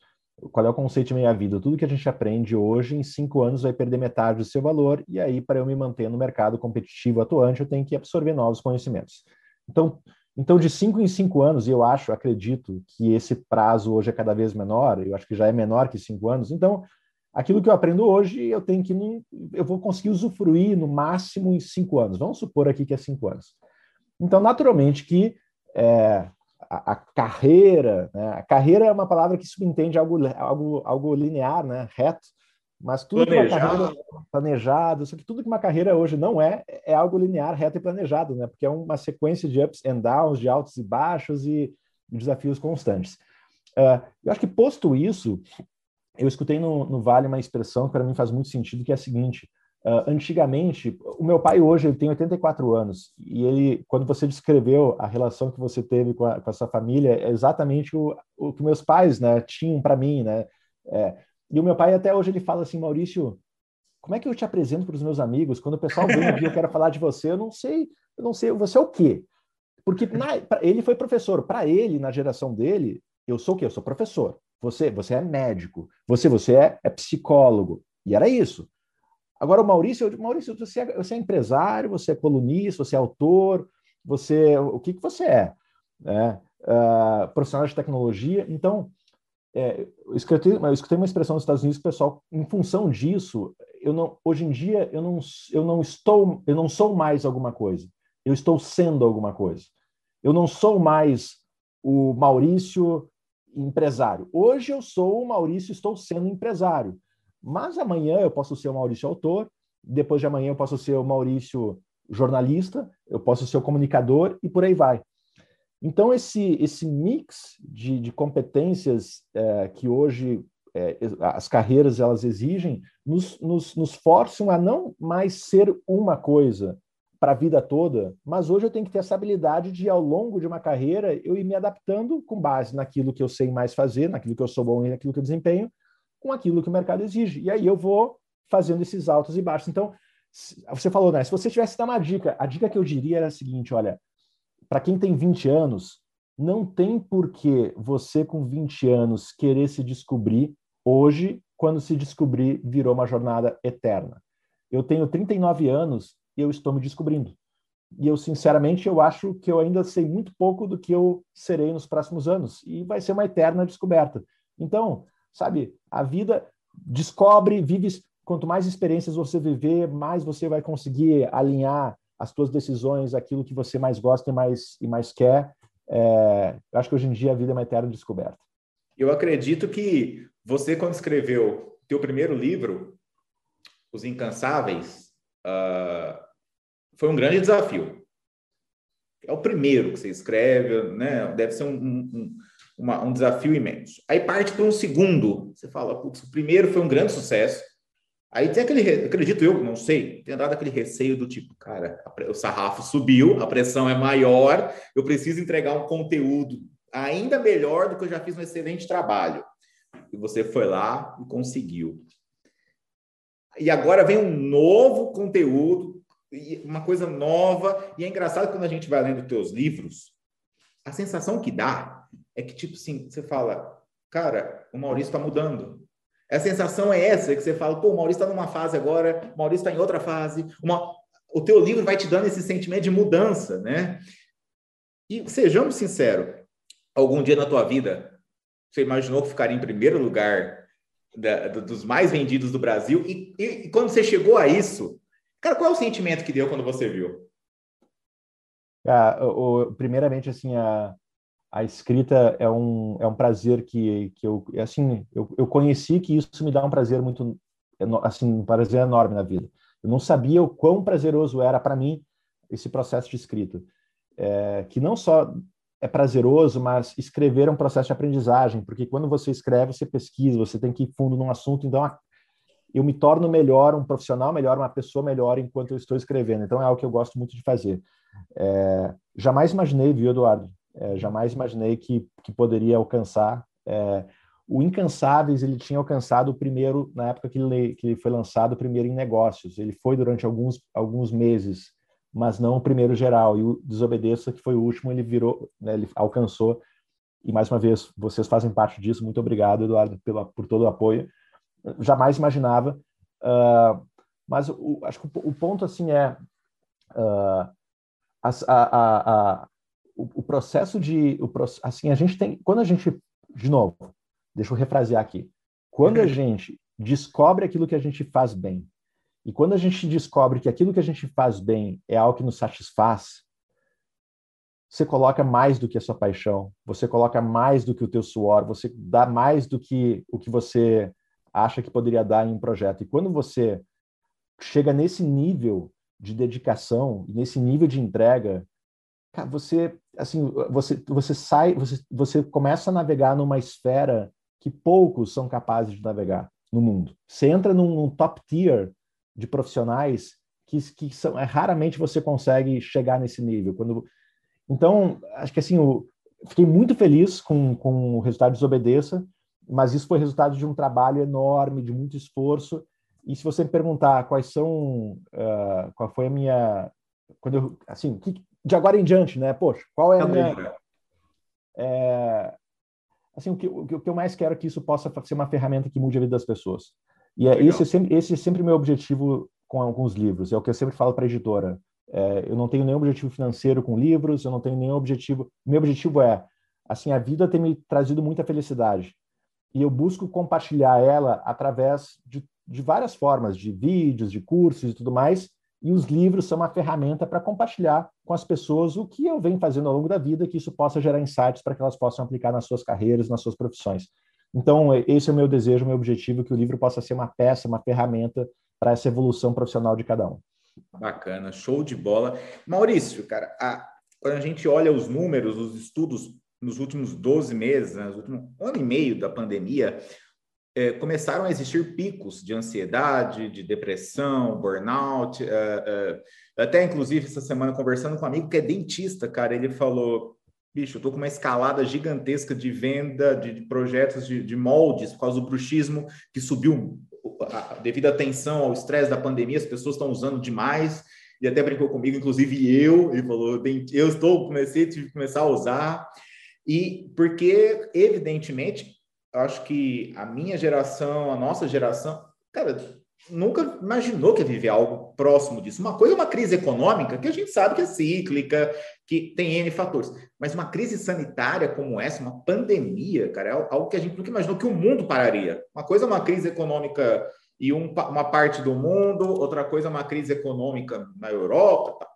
Qual é o conceito de meia-vida? Tudo que a gente aprende hoje, em cinco anos, vai perder metade do seu valor, e aí, para eu me manter no mercado competitivo atuante, eu tenho que absorver novos conhecimentos. Então, então, de cinco em cinco anos, e eu acho, acredito, que esse prazo hoje é cada vez menor, eu acho que já é menor que cinco anos, então aquilo que eu aprendo hoje, eu tenho que eu vou conseguir usufruir no máximo em cinco anos. Vamos supor aqui que é cinco anos. Então, naturalmente que é, a, a, carreira, né? a carreira é uma palavra que subentende algo, algo, algo linear, né? reto, mas tudo planejado. que uma carreira planejado, só que tudo que uma carreira hoje não é, é algo linear, reto e planejado, né? Porque é uma sequência de ups and downs, de altos e baixos e desafios constantes. Uh, eu acho que posto isso, eu escutei no, no Vale uma expressão que para mim faz muito sentido, que é a seguinte: uh, antigamente, o meu pai hoje ele tem 84 anos e ele, quando você descreveu a relação que você teve com a, com a sua família, é exatamente o, o que meus pais, né, tinham para mim, né? É, e o meu pai até hoje ele fala assim, Maurício, como é que eu te apresento para os meus amigos? Quando o pessoal vem aqui, eu quero falar de você, eu não sei, eu não sei, você é o quê? Porque na, pra, ele foi professor. Para ele, na geração dele, eu sou o quê? Eu sou professor. Você, você é médico. Você, você é, é psicólogo. E era isso. Agora, o Maurício, Maurício, você é, você é empresário, você é colunista, você é autor, você, o que, que você é? é uh, profissional de tecnologia. Então, é, eu, escutei, eu escutei uma expressão nos Estados Unidos, pessoal, em função disso, eu não, hoje em dia eu não, eu não estou, eu não sou mais alguma coisa. Eu estou sendo alguma coisa. Eu não sou mais o Maurício empresário. Hoje eu sou o Maurício, estou sendo empresário. Mas amanhã eu posso ser o Maurício autor, depois de amanhã eu posso ser o Maurício jornalista, eu posso ser o comunicador e por aí vai. Então, esse, esse mix de, de competências é, que hoje é, as carreiras elas exigem, nos, nos, nos forçam a não mais ser uma coisa para a vida toda, mas hoje eu tenho que ter essa habilidade de, ao longo de uma carreira, eu ir me adaptando com base naquilo que eu sei mais fazer, naquilo que eu sou bom e naquilo que eu desempenho, com aquilo que o mercado exige. E aí eu vou fazendo esses altos e baixos. Então, você falou, né? Se você tivesse dar uma dica, a dica que eu diria era a seguinte: olha, para quem tem 20 anos, não tem por que você, com 20 anos, querer se descobrir hoje, quando se descobrir, virou uma jornada eterna. Eu tenho 39 anos e eu estou me descobrindo. E eu, sinceramente, eu acho que eu ainda sei muito pouco do que eu serei nos próximos anos. E vai ser uma eterna descoberta. Então, sabe, a vida descobre, vive. Quanto mais experiências você viver, mais você vai conseguir alinhar as suas decisões, aquilo que você mais gosta e mais, e mais quer. É, eu acho que hoje em dia a vida é uma eterna descoberta. Eu acredito que você, quando escreveu teu primeiro livro, Os Incansáveis, uh, foi um grande desafio. É o primeiro que você escreve, né? Deve ser um, um, uma, um desafio imenso. Aí parte para um segundo. Você fala, putz, o primeiro foi um grande sucesso. Aí tem aquele, acredito eu, não sei, tem dado aquele receio do tipo, cara, o sarrafo subiu, a pressão é maior, eu preciso entregar um conteúdo ainda melhor do que eu já fiz um excelente trabalho. E você foi lá e conseguiu. E agora vem um novo conteúdo, uma coisa nova, e é engraçado quando a gente vai lendo teus livros, a sensação que dá é que, tipo assim, você fala, cara, o Maurício está mudando. A sensação é essa, que você fala, pô, o Maurício está numa fase agora, o Maurício está em outra fase. Uma... O teu livro vai te dando esse sentimento de mudança, né? E sejamos sinceros, algum dia na tua vida, você imaginou que ficaria em primeiro lugar da, dos mais vendidos do Brasil? E, e, e quando você chegou a isso, cara, qual é o sentimento que deu quando você viu? Ah, o, primeiramente, assim, a, a escrita é um, é um prazer que, que eu, assim, eu, eu conheci que isso me dá um prazer muito, assim, um prazer enorme na vida. Eu não sabia o quão prazeroso era para mim esse processo de escrita. É, que não só é prazeroso, mas escrever é um processo de aprendizagem, porque quando você escreve, você pesquisa, você tem que ir fundo num assunto, então eu me torno melhor, um profissional melhor, uma pessoa melhor enquanto eu estou escrevendo. Então é algo que eu gosto muito de fazer. É, jamais imaginei, viu, Eduardo? É, jamais imaginei que, que poderia alcançar. É, o Incansáveis ele tinha alcançado o primeiro na época que ele, que ele foi lançado, o primeiro em negócios. Ele foi durante alguns alguns meses mas não o primeiro geral. E o Desobedeça, que foi o último, ele virou, né, ele alcançou. E mais uma vez, vocês fazem parte disso. Muito obrigado, Eduardo, pela, por todo o apoio. Jamais imaginava. Uh, mas o, acho que o, o, ponto assim é uh, a, a, a, o, o, processo de o, assim a gente tem quando a gente de novo deixa eu refrasear aqui quando a uhum. gente descobre aquilo que a gente faz bem e quando a gente descobre que aquilo que a gente faz bem é algo que nos satisfaz, você coloca mais do que a sua paixão, você coloca mais do que o teu suor, você dá mais do que o que você acha que poderia dar em um projeto. E quando você chega nesse nível de dedicação, nesse nível de entrega, você assim, você você sai, você você começa a navegar numa esfera que poucos são capazes de navegar no mundo. Você entra num, num top tier de profissionais que, que são, é, raramente você consegue chegar nesse nível. Quando, então, acho que assim, eu fiquei muito feliz com, com o resultado de Desobedeça, mas isso foi resultado de um trabalho enorme, de muito esforço. E se você me perguntar quais são, uh, qual foi a minha, quando eu, assim, que, de agora em diante, né? Poxa, qual é a minha, é, assim, o que, o que eu mais quero é que isso possa ser uma ferramenta que mude a vida das pessoas. E é, esse, é sempre, esse é sempre meu objetivo com alguns livros. É o que eu sempre falo para a editora. É, eu não tenho nenhum objetivo financeiro com livros, eu não tenho nenhum objetivo. Meu objetivo é, assim, a vida tem me trazido muita felicidade. E eu busco compartilhar ela através de, de várias formas, de vídeos, de cursos e tudo mais. E os livros são uma ferramenta para compartilhar com as pessoas o que eu venho fazendo ao longo da vida, que isso possa gerar insights para que elas possam aplicar nas suas carreiras, nas suas profissões. Então, esse é o meu desejo, o meu objetivo, que o livro possa ser uma peça, uma ferramenta para essa evolução profissional de cada um. Bacana, show de bola. Maurício, cara, a, quando a gente olha os números, os estudos nos últimos 12 meses, né, últimos ano e meio da pandemia, é, começaram a existir picos de ansiedade, de depressão, burnout. É, é, até, inclusive, essa semana, conversando com um amigo que é dentista, cara, ele falou: bicho, eu tô com uma escalada gigantesca de venda de, de projetos de, de, moldes por causa do bruxismo que subiu devido à tensão, ao estresse da pandemia, as pessoas estão usando demais. E até brincou comigo, inclusive eu, ele falou, eu estou, comecei, tive que começar a usar. E porque, evidentemente, acho que a minha geração, a nossa geração, cara, nunca imaginou que ia viver algo próximo disso. Uma coisa é uma crise econômica, que a gente sabe que é cíclica, que tem N fatores. Mas uma crise sanitária como essa, uma pandemia, cara, é algo que a gente nunca imaginou que o mundo pararia. Uma coisa é uma crise econômica e um, uma parte do mundo, outra coisa é uma crise econômica na Europa. Tá.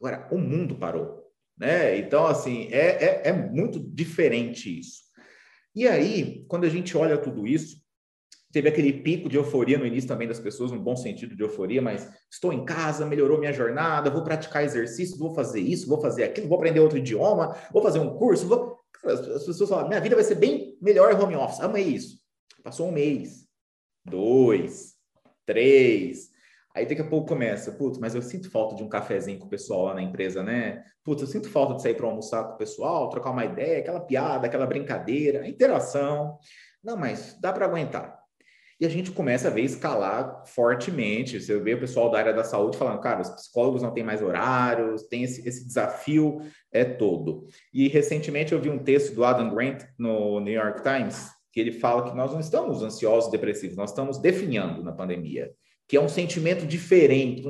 Agora, o mundo parou. Né? Então, assim, é, é, é muito diferente isso. E aí, quando a gente olha tudo isso, teve aquele pico de euforia no início também das pessoas, um bom sentido de euforia, mas estou em casa, melhorou minha jornada, vou praticar exercício, vou fazer isso, vou fazer aquilo, vou aprender outro idioma, vou fazer um curso, vou... As pessoas falam, minha vida vai ser bem melhor home office. Amei isso. Passou um mês, dois, três. Aí daqui a pouco começa, putz, mas eu sinto falta de um cafezinho com o pessoal lá na empresa, né? Putz, eu sinto falta de sair para almoçar com o pessoal, trocar uma ideia, aquela piada, aquela brincadeira, interação. Não, mas dá para aguentar. E a gente começa a ver escalar fortemente. Você vê o pessoal da área da saúde falando, cara, os psicólogos não têm mais horários, tem esse, esse desafio é todo. E recentemente eu vi um texto do Adam Grant no New York Times, que ele fala que nós não estamos ansiosos, depressivos, nós estamos definhando na pandemia, que é um sentimento diferente.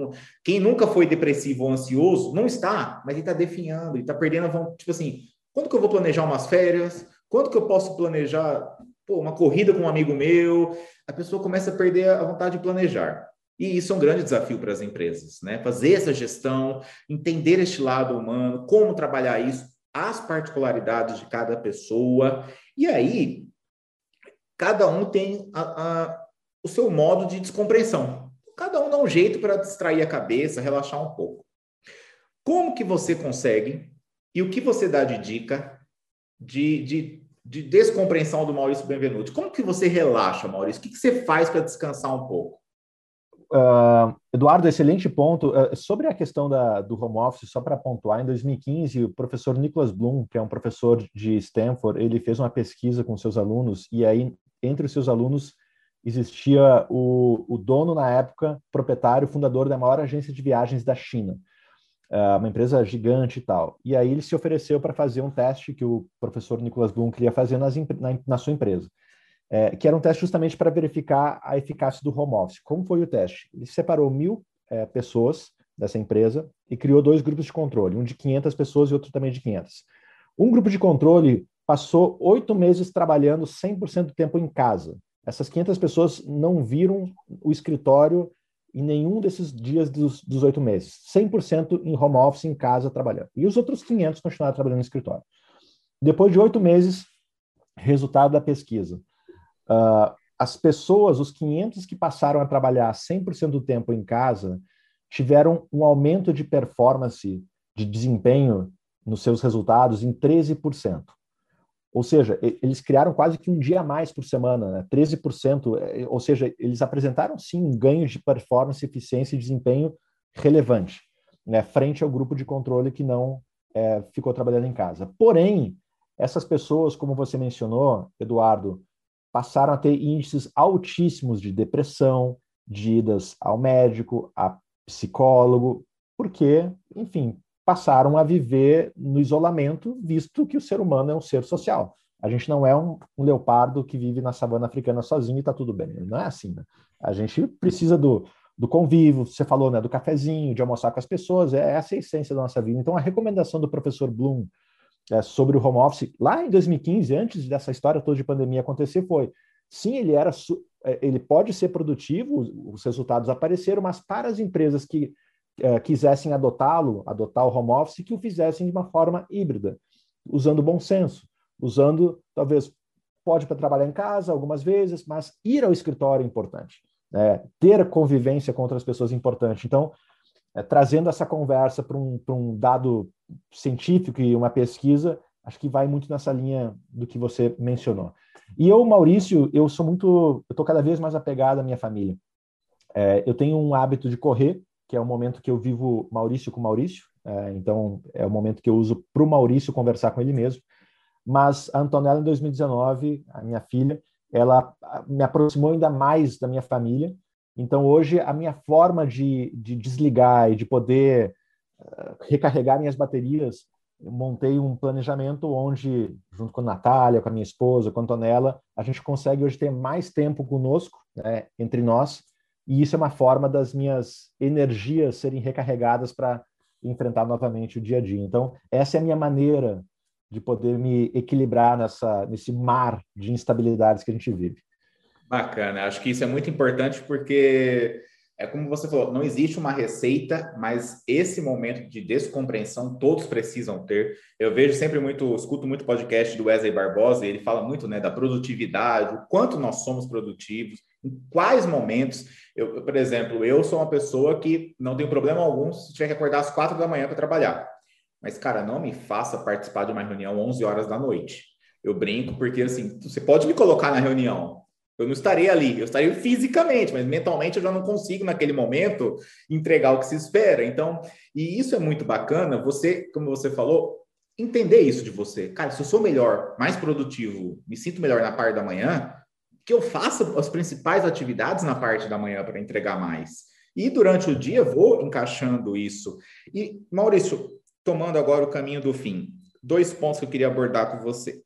Quem nunca foi depressivo ou ansioso não está, mas ele está definhando, ele está perdendo a vontade. Tipo assim, quando que eu vou planejar umas férias? Quando que eu posso planejar pô, uma corrida com um amigo meu, a pessoa começa a perder a vontade de planejar. E isso é um grande desafio para as empresas, né? Fazer essa gestão, entender este lado humano, como trabalhar isso, as particularidades de cada pessoa. E aí, cada um tem a, a, o seu modo de descompreensão. Cada um dá um jeito para distrair a cabeça, relaxar um pouco. Como que você consegue e o que você dá de dica de, de de descompreensão do Maurício Benvenuti. Como que você relaxa, Maurício? O que, que você faz para descansar um pouco? Uh, Eduardo, excelente ponto. Uh, sobre a questão da, do home office, só para pontuar, em 2015, o professor Nicholas Bloom, que é um professor de Stanford, ele fez uma pesquisa com seus alunos, e aí, entre os seus alunos, existia o, o dono, na época, proprietário, fundador da maior agência de viagens da China. Ah, uma empresa gigante e tal. E aí ele se ofereceu para fazer um teste que o professor Nicolas Blum queria fazer nas, na, na, sua empresa, é, que era um teste justamente para verificar a eficácia do home office. Como foi o teste? Ele separou mil é, pessoas dessa empresa e criou dois grupos de controle, um de 500 pessoas e outro também de 500. Um grupo de controle passou oito meses trabalhando 100% do tempo em casa. Essas 500 pessoas não viram o escritório em nenhum desses dias dos oito meses. 100% em home office, em casa, trabalhando. E os outros 500 continuaram trabalhando no escritório. Depois de oito meses, resultado da pesquisa. Uh, as pessoas, os 500 que passaram a trabalhar 100% do tempo em casa, tiveram um aumento de performance, de desempenho nos seus resultados em 13%. Ou seja, eles criaram quase que um dia a mais por semana, né? 13%. É, ou seja, eles apresentaram sim um ganho de performance, eficiência e desempenho relevante, né? frente ao grupo de controle que não é, ficou trabalhando em casa. Porém, essas pessoas, como você mencionou, Eduardo, passaram a ter índices altíssimos de depressão, de idas ao médico, a psicólogo, porque, enfim, passaram a viver no isolamento, visto que o ser humano é um ser social. A gente não é um, um leopardo que vive na savana africana sozinho e está tudo bem. Não é assim. Né? A gente precisa do, do convívio, você falou, né, do cafezinho, de almoçar com as pessoas, é essa a essência da nossa vida. Então, a recomendação do professor Bloom é, sobre o home office, lá em 2015, antes dessa história toda de pandemia acontecer, foi: sim, ele era é, ele pode ser produtivo, os resultados apareceram, mas para as empresas que é, quisessem adotá-lo, adotar o home office, que o fizessem de uma forma híbrida, usando bom senso, usando, talvez, pode para trabalhar em casa algumas vezes, mas ir ao escritório é importante. Né? Ter convivência com outras pessoas é importante. Então, é, trazendo essa conversa para um, um dado científico e uma pesquisa, acho que vai muito nessa linha do que você mencionou. E eu, Maurício, eu sou muito, eu tô cada vez mais apegado à minha família. É, eu tenho um hábito de correr, que é o momento que eu vivo Maurício com Maurício. É, então, é o momento que eu uso para o Maurício conversar com ele mesmo. Mas a Antonella, em 2019, a minha filha, ela me aproximou ainda mais da minha família. Então, hoje, a minha forma de, de desligar e de poder uh, recarregar minhas baterias, eu montei um planejamento onde, junto com a Natália, com a minha esposa, com a Antonella, a gente consegue hoje ter mais tempo conosco, né, entre nós, e isso é uma forma das minhas energias serem recarregadas para enfrentar novamente o dia a dia. Então, essa é a minha maneira de poder me equilibrar nessa, nesse mar de instabilidades que a gente vive. Bacana, acho que isso é muito importante porque é como você falou, não existe uma receita, mas esse momento de descompreensão todos precisam ter. Eu vejo sempre muito, escuto muito podcast do Wesley Barbosa, e ele fala muito né, da produtividade, o quanto nós somos produtivos, em quais momentos. Eu, por exemplo, eu sou uma pessoa que não tem problema algum se tiver que acordar às quatro da manhã para trabalhar. Mas, cara, não me faça participar de uma reunião 11 horas da noite. Eu brinco porque, assim, você pode me colocar na reunião, eu não estarei ali, eu estarei fisicamente, mas mentalmente eu já não consigo, naquele momento, entregar o que se espera. Então, e isso é muito bacana, você, como você falou, entender isso de você. Cara, se eu sou melhor, mais produtivo, me sinto melhor na parte da manhã, que eu faça as principais atividades na parte da manhã para entregar mais. E durante o dia vou encaixando isso. E, Maurício, tomando agora o caminho do fim, dois pontos que eu queria abordar com você.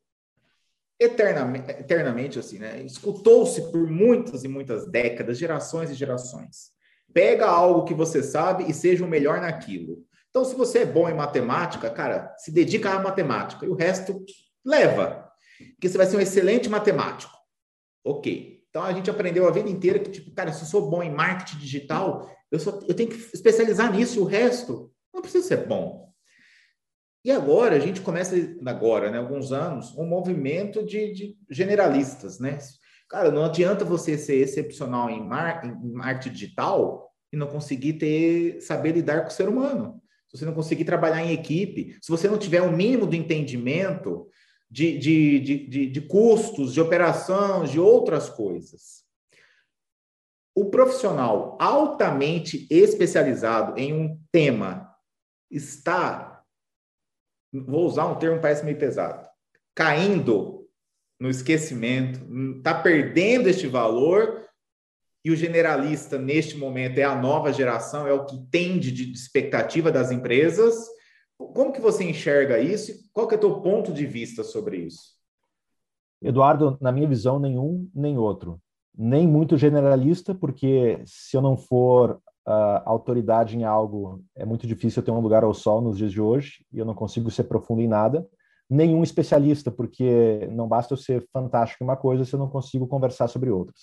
Eternamente, eternamente assim, né? Escutou-se por muitas e muitas décadas, gerações e gerações. Pega algo que você sabe e seja o melhor naquilo. Então, se você é bom em matemática, cara, se dedica à matemática e o resto leva, porque você vai ser um excelente matemático. Ok. Então a gente aprendeu a vida inteira que, tipo, cara, se eu sou bom em marketing digital, eu, só, eu tenho que especializar nisso e o resto não precisa ser bom. E agora a gente começa, agora, né, alguns anos, um movimento de, de generalistas, né? Cara, não adianta você ser excepcional em, mar, em marketing digital e não conseguir ter saber lidar com o ser humano. Se você não conseguir trabalhar em equipe, se você não tiver o um mínimo do entendimento de, de, de, de, custos, de operação, de outras coisas. O profissional altamente especializado em um tema está vou usar um termo parece meio pesado, caindo no esquecimento, está perdendo este valor e o generalista neste momento é a nova geração, é o que tende de expectativa das empresas. Como que você enxerga isso? Qual que é o teu ponto de vista sobre isso? Eduardo, na minha visão, nenhum nem outro. Nem muito generalista, porque se eu não for uh, autoridade em algo, é muito difícil eu ter um lugar ao sol nos dias de hoje e eu não consigo ser profundo em nada. Nenhum especialista, porque não basta eu ser fantástico em uma coisa se eu não consigo conversar sobre outras.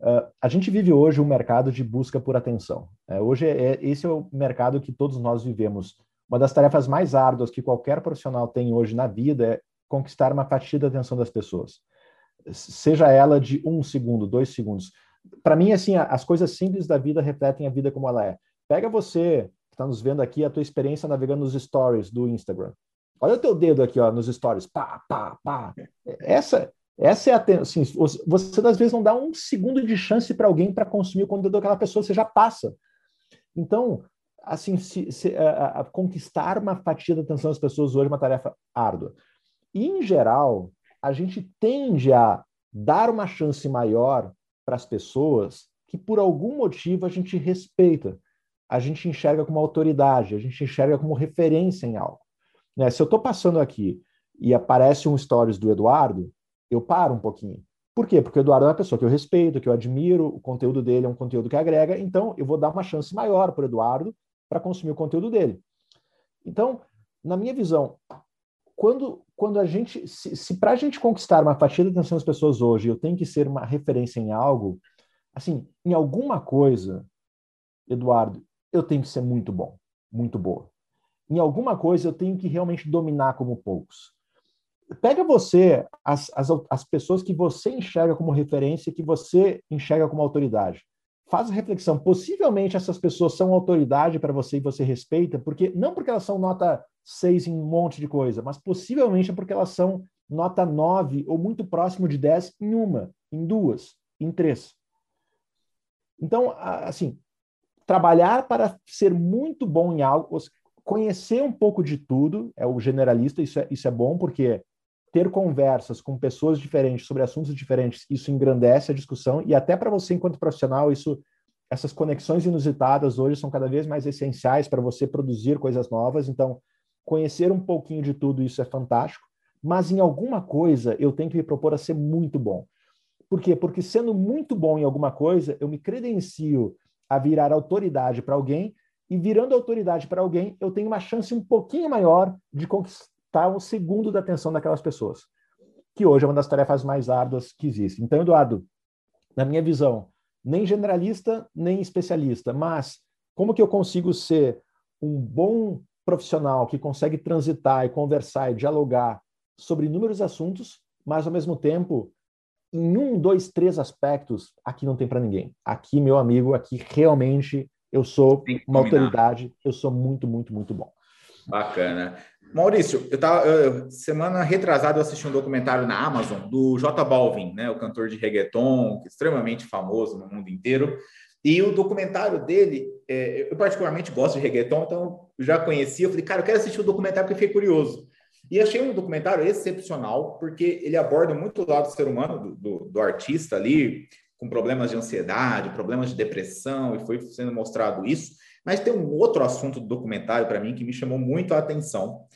Uh, a gente vive hoje um mercado de busca por atenção. Uh, hoje, é, é, esse é o mercado que todos nós vivemos. Uma das tarefas mais árduas que qualquer profissional tem hoje na vida é conquistar uma fatia da atenção das pessoas. Seja ela de um segundo, dois segundos para mim, assim, as coisas simples da vida refletem a vida como ela é. Pega você, que está nos vendo aqui, a tua experiência navegando nos stories do Instagram. Olha o teu dedo aqui, ó, nos stories. Pá, pá, pá. Essa, essa é a... Assim, você, às vezes, não dá um segundo de chance para alguém para consumir o conteúdo daquela pessoa, você já passa. Então, assim, se, se, a, a conquistar uma fatia da atenção das pessoas hoje é uma tarefa árdua. E, em geral, a gente tende a dar uma chance maior para as pessoas que por algum motivo a gente respeita, a gente enxerga como autoridade, a gente enxerga como referência em algo. Né? Se eu estou passando aqui e aparece um stories do Eduardo, eu paro um pouquinho. Por quê? Porque o Eduardo é uma pessoa que eu respeito, que eu admiro, o conteúdo dele é um conteúdo que agrega, então eu vou dar uma chance maior para o Eduardo para consumir o conteúdo dele. Então, na minha visão, quando, quando a gente, se, se para a gente conquistar uma fatia da atenção das pessoas hoje, eu tenho que ser uma referência em algo, assim, em alguma coisa, Eduardo, eu tenho que ser muito bom, muito boa. Em alguma coisa eu tenho que realmente dominar como poucos. Pega você, as, as, as pessoas que você enxerga como referência, que você enxerga como autoridade. Faz a reflexão. Possivelmente essas pessoas são autoridade para você e você respeita, porque não porque elas são nota seis em um monte de coisa, mas possivelmente é porque elas são nota 9 ou muito próximo de 10 em uma, em duas, em três. Então, assim, trabalhar para ser muito bom em algo, conhecer um pouco de tudo, é o generalista, isso é, isso é bom, porque ter conversas com pessoas diferentes sobre assuntos diferentes, isso engrandece a discussão e até para você enquanto profissional, isso essas conexões inusitadas hoje são cada vez mais essenciais para você produzir coisas novas, então conhecer um pouquinho de tudo isso é fantástico, mas em alguma coisa eu tenho que me propor a ser muito bom. Por quê? Porque sendo muito bom em alguma coisa, eu me credencio a virar autoridade para alguém e virando autoridade para alguém, eu tenho uma chance um pouquinho maior de conquistar o segundo da atenção daquelas pessoas, que hoje é uma das tarefas mais árduas que existe. Então, Eduardo, na minha visão, nem generalista, nem especialista, mas como que eu consigo ser um bom profissional que consegue transitar e conversar e dialogar sobre inúmeros assuntos, mas ao mesmo tempo, em um, dois, três aspectos, aqui não tem para ninguém. Aqui, meu amigo, aqui realmente eu sou uma autoridade, eu sou muito, muito, muito bom. Bacana. Maurício, eu tava eu, semana retrasada eu assisti um documentário na Amazon do J Balvin, né, o cantor de reggaeton, extremamente famoso no mundo inteiro. E o documentário dele, é, eu particularmente gosto de reggaeton, então já conhecia. Eu falei, cara, eu quero assistir o documentário porque fiquei curioso. E achei um documentário excepcional, porque ele aborda muito o lado do ser humano, do, do, do artista ali, com problemas de ansiedade, problemas de depressão, e foi sendo mostrado isso. Mas tem um outro assunto do documentário para mim que me chamou muito a atenção,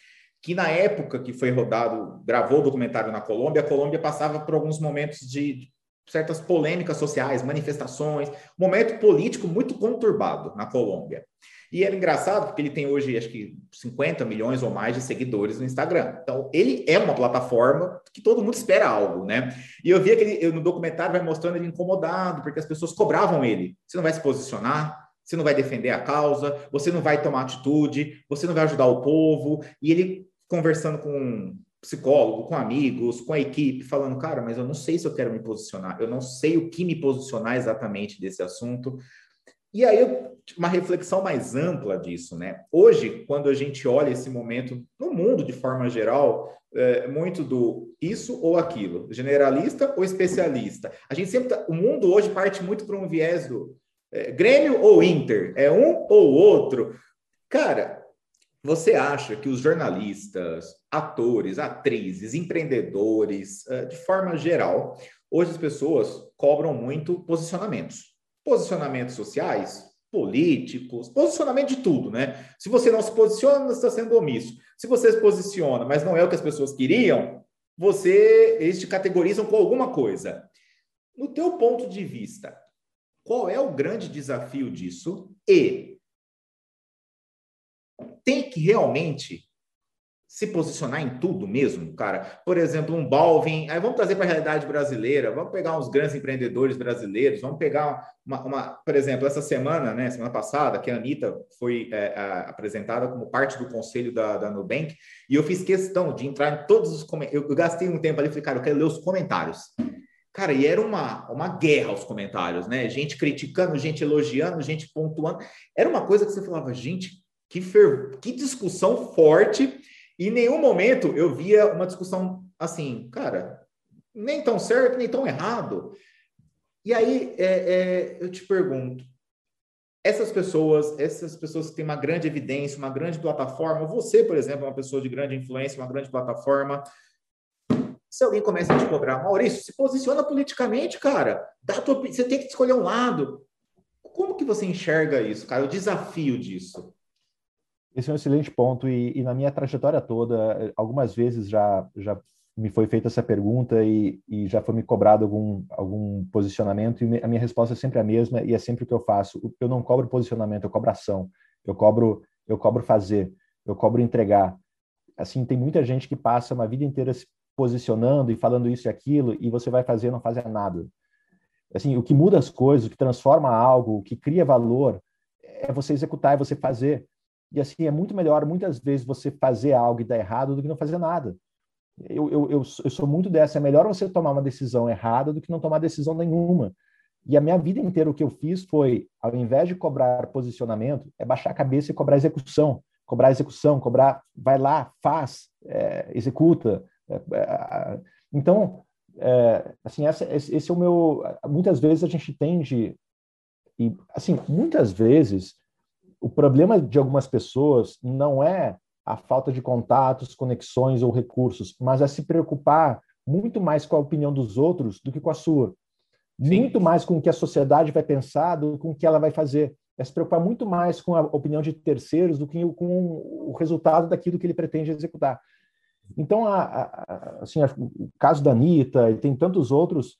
que na época que foi rodado, gravou o documentário na Colômbia, a Colômbia passava por alguns momentos de certas polêmicas sociais, manifestações, momento político muito conturbado na Colômbia. E era engraçado porque ele tem hoje, acho que 50 milhões ou mais de seguidores no Instagram. Então, ele é uma plataforma que todo mundo espera algo, né? E eu vi aquele, no documentário vai mostrando ele incomodado, porque as pessoas cobravam ele. Você não vai se posicionar? Você não vai defender a causa? Você não vai tomar atitude? Você não vai ajudar o povo? E ele conversando com psicólogo, com amigos, com a equipe, falando, cara, mas eu não sei se eu quero me posicionar, eu não sei o que me posicionar exatamente desse assunto. E aí, uma reflexão mais ampla disso, né? Hoje, quando a gente olha esse momento no mundo de forma geral, é muito do isso ou aquilo, generalista ou especialista. A gente sempre, tá, o mundo hoje parte muito para um viés do é, Grêmio ou Inter, é um ou outro. Cara, você acha que os jornalistas, atores, atrizes, empreendedores, eh, de forma geral, hoje as pessoas cobram muito posicionamentos? Posicionamentos sociais, políticos, posicionamento de tudo, né? Se você não se posiciona, você está sendo omisso. Se você se posiciona, mas não é o que as pessoas queriam, você eles te categorizam com alguma coisa. No teu ponto de vista, qual é o grande desafio disso? E tem que realmente se posicionar em tudo mesmo, cara. Por exemplo, um Balvin, aí vamos trazer para a realidade brasileira, vamos pegar uns grandes empreendedores brasileiros, vamos pegar uma, uma, por exemplo, essa semana, né, semana passada, que a Anitta foi é, a, apresentada como parte do conselho da, da Nubank, e eu fiz questão de entrar em todos os comentários, eu, eu gastei um tempo ali, falei, cara, eu quero ler os comentários. Cara, e era uma, uma guerra os comentários, né? Gente criticando, gente elogiando, gente pontuando. Era uma coisa que você falava, gente, que, fer... que discussão forte. E em nenhum momento eu via uma discussão assim, cara, nem tão certo, nem tão errado. E aí é, é, eu te pergunto, essas pessoas, essas pessoas que têm uma grande evidência, uma grande plataforma, você, por exemplo, é uma pessoa de grande influência, uma grande plataforma, se alguém começa a te cobrar, Maurício, se posiciona politicamente, cara, dá tua, você tem que escolher um lado. Como que você enxerga isso, cara? O desafio disso? Esse é um excelente ponto e, e, na minha trajetória toda, algumas vezes já já me foi feita essa pergunta e, e já foi me cobrado algum algum posicionamento e a minha resposta é sempre a mesma e é sempre o que eu faço. Eu não cobro posicionamento, eu cobro ação. Eu cobro eu cobro fazer, eu cobro entregar. Assim, tem muita gente que passa uma vida inteira se posicionando e falando isso e aquilo e você vai fazer não fazer nada. Assim, o que muda as coisas, o que transforma algo, o que cria valor é você executar, é você fazer. E assim, é muito melhor muitas vezes você fazer algo e dar errado do que não fazer nada. Eu, eu, eu, eu sou muito dessa. É melhor você tomar uma decisão errada do que não tomar decisão nenhuma. E a minha vida inteira o que eu fiz foi, ao invés de cobrar posicionamento, é baixar a cabeça e cobrar execução. Cobrar execução, cobrar, vai lá, faz, é, executa, então, é, assim, essa, esse é o meu. Muitas vezes a gente tende. E, assim, muitas vezes o problema de algumas pessoas não é a falta de contatos, conexões ou recursos, mas é se preocupar muito mais com a opinião dos outros do que com a sua. Sim. Muito mais com o que a sociedade vai pensar do que com o que ela vai fazer. É se preocupar muito mais com a opinião de terceiros do que com o resultado daquilo que ele pretende executar. Então, a, a, assim, a, o caso da Anitta e tem tantos outros,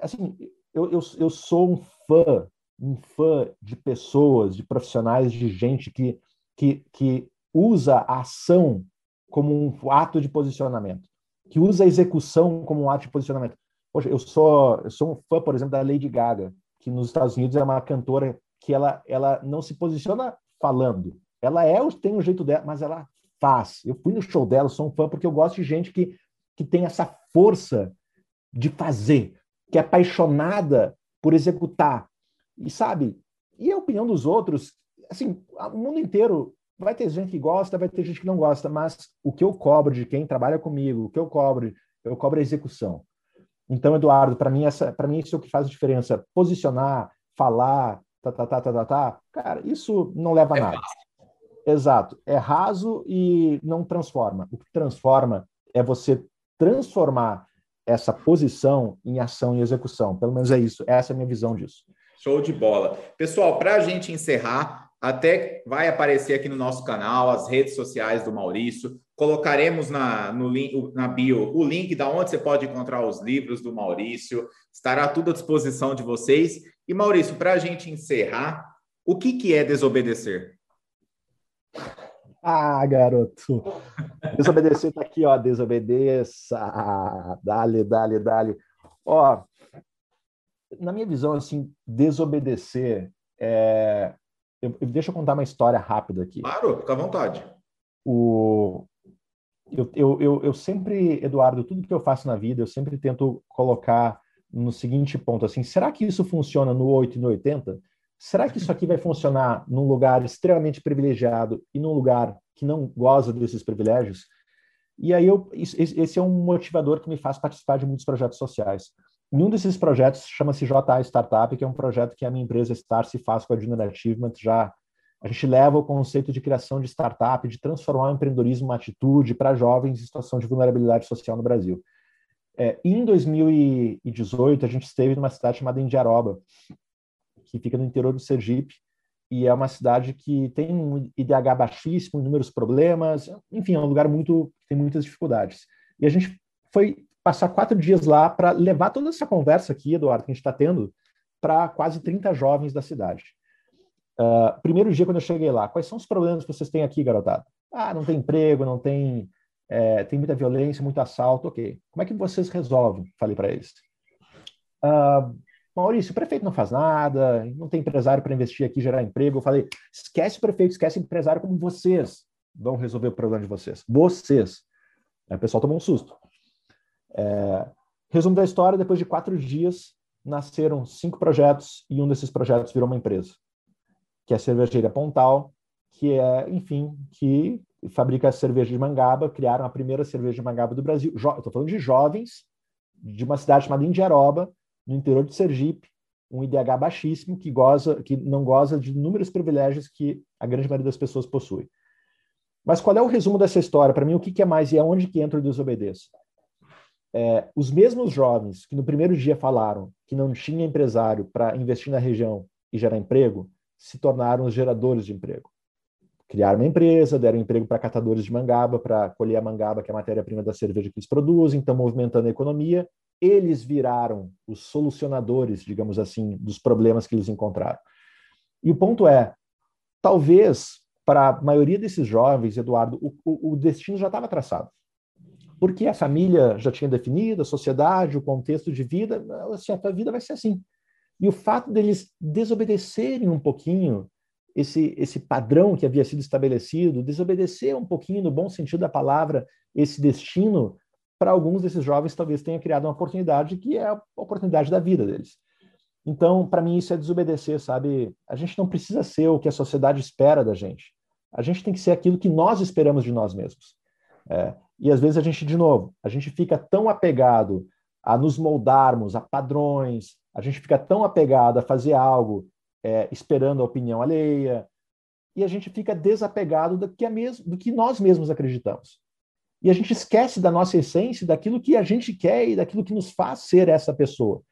assim, eu, eu, eu sou um fã, um fã de pessoas, de profissionais, de gente que, que, que usa a ação como um ato de posicionamento, que usa a execução como um ato de posicionamento. Poxa, eu sou, eu sou um fã, por exemplo, da Lady Gaga, que nos Estados Unidos é uma cantora que ela, ela não se posiciona falando. Ela é, tem o jeito dela, mas ela faz. Eu fui no show dela, sou um fã porque eu gosto de gente que, que tem essa força de fazer, que é apaixonada por executar. E sabe, e a opinião dos outros, assim, o mundo inteiro vai ter gente que gosta, vai ter gente que não gosta, mas o que eu cobro de quem trabalha comigo, o que eu cobro, eu cobro a execução. Então, Eduardo, para mim essa, para mim isso é o que faz a diferença. Posicionar, falar, tá, tá, tá, tá, tá, tá. Cara, isso não leva a é nada. Exato. É raso e não transforma. O que transforma é você transformar essa posição em ação e execução. Pelo menos é isso. Essa é a minha visão disso. Show de bola. Pessoal, para a gente encerrar, até vai aparecer aqui no nosso canal as redes sociais do Maurício. Colocaremos na, no na bio o link da onde você pode encontrar os livros do Maurício. Estará tudo à disposição de vocês. E, Maurício, para a gente encerrar, o que, que é desobedecer? Ah, garoto. Desobedecer tá aqui, ó. Desobedeça. Dale, dale, dale. Ó, na minha visão, assim, desobedecer é... Eu, eu, deixa eu contar uma história rápida aqui. Claro, fica à vontade. O... Eu, eu, eu, eu sempre, Eduardo, tudo que eu faço na vida, eu sempre tento colocar no seguinte ponto, assim, será que isso funciona no 8 e no 80? Será que isso aqui vai funcionar num lugar extremamente privilegiado e num lugar que não goza desses privilégios? E aí eu, esse é um motivador que me faz participar de muitos projetos sociais. E um desses projetos chama-se JA Startup, que é um projeto que a minha empresa Star se faz com a Junior Achievement. Já a gente leva o conceito de criação de startup, de transformar o empreendedorismo uma atitude para jovens em situação de vulnerabilidade social no Brasil. É, em 2018, a gente esteve numa cidade chamada Indiaroba, que fica no interior do Sergipe, e é uma cidade que tem um IDH baixíssimo, inúmeros problemas, enfim, é um lugar muito que tem muitas dificuldades. E a gente foi passar quatro dias lá para levar toda essa conversa aqui, Eduardo, que a gente está tendo, para quase 30 jovens da cidade. Uh, primeiro dia, quando eu cheguei lá, quais são os problemas que vocês têm aqui, garotada? Ah, não tem emprego, não tem, é, tem muita violência, muito assalto, ok. Como é que vocês resolvem? Falei para eles. Uh, Maurício, o prefeito não faz nada, não tem empresário para investir aqui, gerar emprego. Eu falei, esquece o prefeito, esquece o empresário, como vocês vão resolver o problema de vocês. Vocês. Aí o pessoal tomou um susto. É, resumo da história, depois de quatro dias, nasceram cinco projetos e um desses projetos virou uma empresa, que é a cervejaria Pontal, que é, enfim, que fabrica cerveja de mangaba, criaram a primeira cerveja de mangaba do Brasil. Estou falando de jovens de uma cidade chamada Indiaroba, no interior de Sergipe, um IDH baixíssimo que goza, que não goza de inúmeros privilégios que a grande maioria das pessoas possui. Mas qual é o resumo dessa história? Para mim, o que, que, é mais e é onde que entra o desobedeço? É, os mesmos jovens que no primeiro dia falaram que não tinha empresário para investir na região e gerar emprego, se tornaram os geradores de emprego. Criaram uma empresa, deram emprego para catadores de mangaba, para colher a mangaba, que é a matéria-prima da cerveja que eles produzem, estão movimentando a economia eles viraram os solucionadores, digamos assim, dos problemas que eles encontraram. E o ponto é, talvez para a maioria desses jovens, Eduardo, o, o, o destino já estava traçado. Porque a família já tinha definido, a sociedade, o contexto de vida, assim, a tua vida vai ser assim. E o fato deles desobedecerem um pouquinho esse, esse padrão que havia sido estabelecido, desobedecer um pouquinho, no bom sentido da palavra, esse destino, para alguns desses jovens talvez tenha criado uma oportunidade que é a oportunidade da vida deles. Então, para mim, isso é desobedecer, sabe? A gente não precisa ser o que a sociedade espera da gente. A gente tem que ser aquilo que nós esperamos de nós mesmos. É, E às vezes a gente, de novo, a gente fica tão apegado a nos moldarmos a padrões, a gente fica tão apegado a fazer algo é, esperando a opinião alheia, e a gente fica desapegado do que, é mesmo, do que nós mesmos acreditamos. E a gente esquece da nossa essência, daquilo que a gente quer e daquilo que nos faz ser essa pessoa.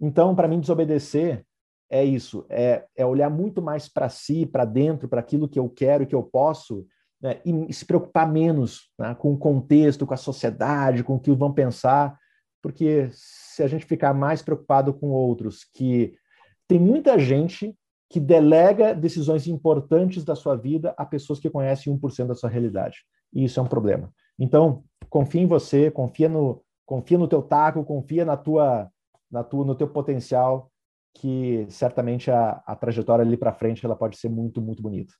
Então, para mim, desobedecer é isso, é, é olhar muito mais para si, para dentro, para aquilo que eu quero, que eu posso, né, e se preocupar menos né, com o contexto, com a sociedade, com o que vão pensar, porque se a gente ficar mais preocupado com outros, que tem muita gente que delega decisões importantes da sua vida a pessoas que conhecem 1% da sua realidade. E isso é um problema. Então, confia em você, confia no, confia no teu taco, confia na tua, na tua, no teu potencial, que certamente a, a trajetória ali para frente ela pode ser muito, muito bonita.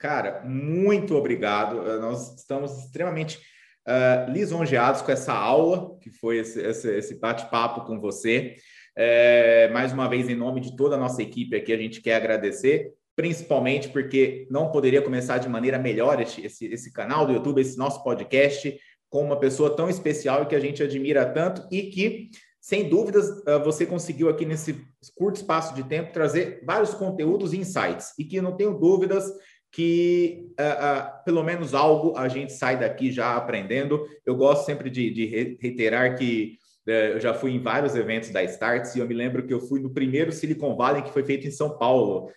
Cara, muito obrigado. Eh, nós estamos extremamente uh, lisonjeados com essa aula, que foi esse, esse, esse bate-papo com você. É, mais uma vez, em nome de toda a nossa equipe aqui, a gente quer agradecer, principalmente porque não poderia começar de maneira melhor esse, esse, esse canal do YouTube, esse nosso podcast, com uma pessoa tão especial e que a gente admira tanto e que sem dúvidas, você conseguiu aqui nesse curto espaço de tempo trazer vários conteúdos e insights, e que não tenho dúvidas que uh, uh, pelo menos algo a gente sai daqui já aprendendo. Eu gosto sempre de, de reiterar que eu já fui em vários eventos da Starts e eu me lembro que eu fui no primeiro Silicon Valley que foi feito em São Paulo,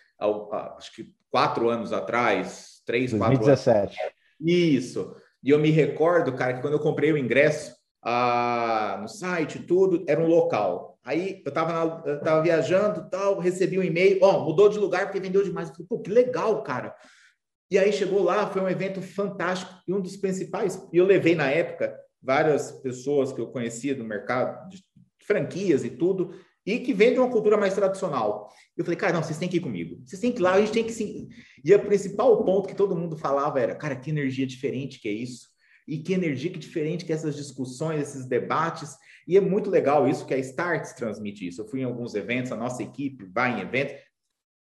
acho que quatro anos atrás, três, 2017. quatro anos. Isso. E eu me recordo, cara, que quando eu comprei o ingresso ah, no site, tudo, era um local. Aí eu estava eu tava viajando, tal, recebi um e-mail, ó, oh, mudou de lugar porque vendeu demais. Eu falei, pô, que legal, cara. E aí chegou lá, foi um evento fantástico e um dos principais. E eu levei na época várias pessoas que eu conhecia do mercado, de franquias e tudo, e que vem de uma cultura mais tradicional. Eu falei, cara, não, vocês têm que ir comigo. Vocês têm que ir lá, a gente tem que sim. E o principal ponto que todo mundo falava era, cara, que energia diferente que é isso. E que energia que diferente que essas discussões, esses debates. E é muito legal isso que a Starts transmite isso. Eu fui em alguns eventos, a nossa equipe vai em eventos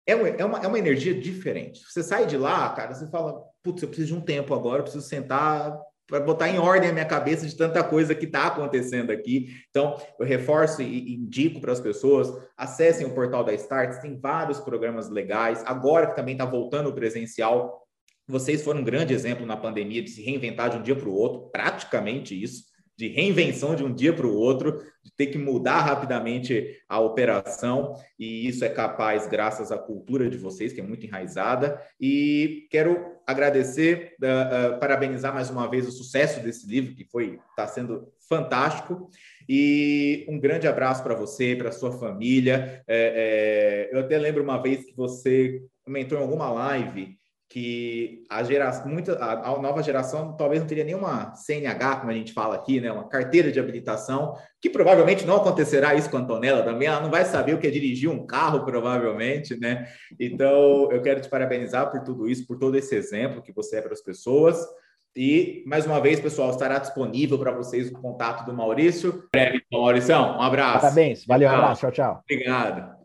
é uma, é, uma, é uma energia diferente. Você sai de lá, cara, você fala, putz, eu preciso de um tempo agora, eu preciso sentar para botar em ordem a minha cabeça de tanta coisa que está acontecendo aqui. Então, eu reforço e indico para as pessoas, acessem o portal da Starts, tem vários programas legais. Agora que também está voltando o presencial, vocês foram um grande exemplo na pandemia de se reinventar de um dia para o outro, praticamente isso de reinvenção de um dia para o outro, de ter que mudar rapidamente a operação, e isso é capaz graças à cultura de vocês, que é muito enraizada. E quero agradecer, uh, uh, parabenizar mais uma vez o sucesso desse livro, que foi está sendo fantástico. E um grande abraço para você, para sua família. É, é, eu até lembro uma vez que você comentou em alguma live que a geração, muita, a, nova geração talvez não teria nenhuma CNH, como a gente fala aqui, né, uma carteira de habilitação, que provavelmente não acontecerá isso com a Antonella também, ela não vai saber o que é dirigir um carro, provavelmente, né? Então, eu quero te parabenizar por tudo isso, por todo esse exemplo que você é para as pessoas. E, mais uma vez, pessoal, estará disponível para vocês o contato do Maurício. Breve, Maurício. Um abraço. Parabéns. Valeu, um abraço. Tchau, tchau. Obrigado.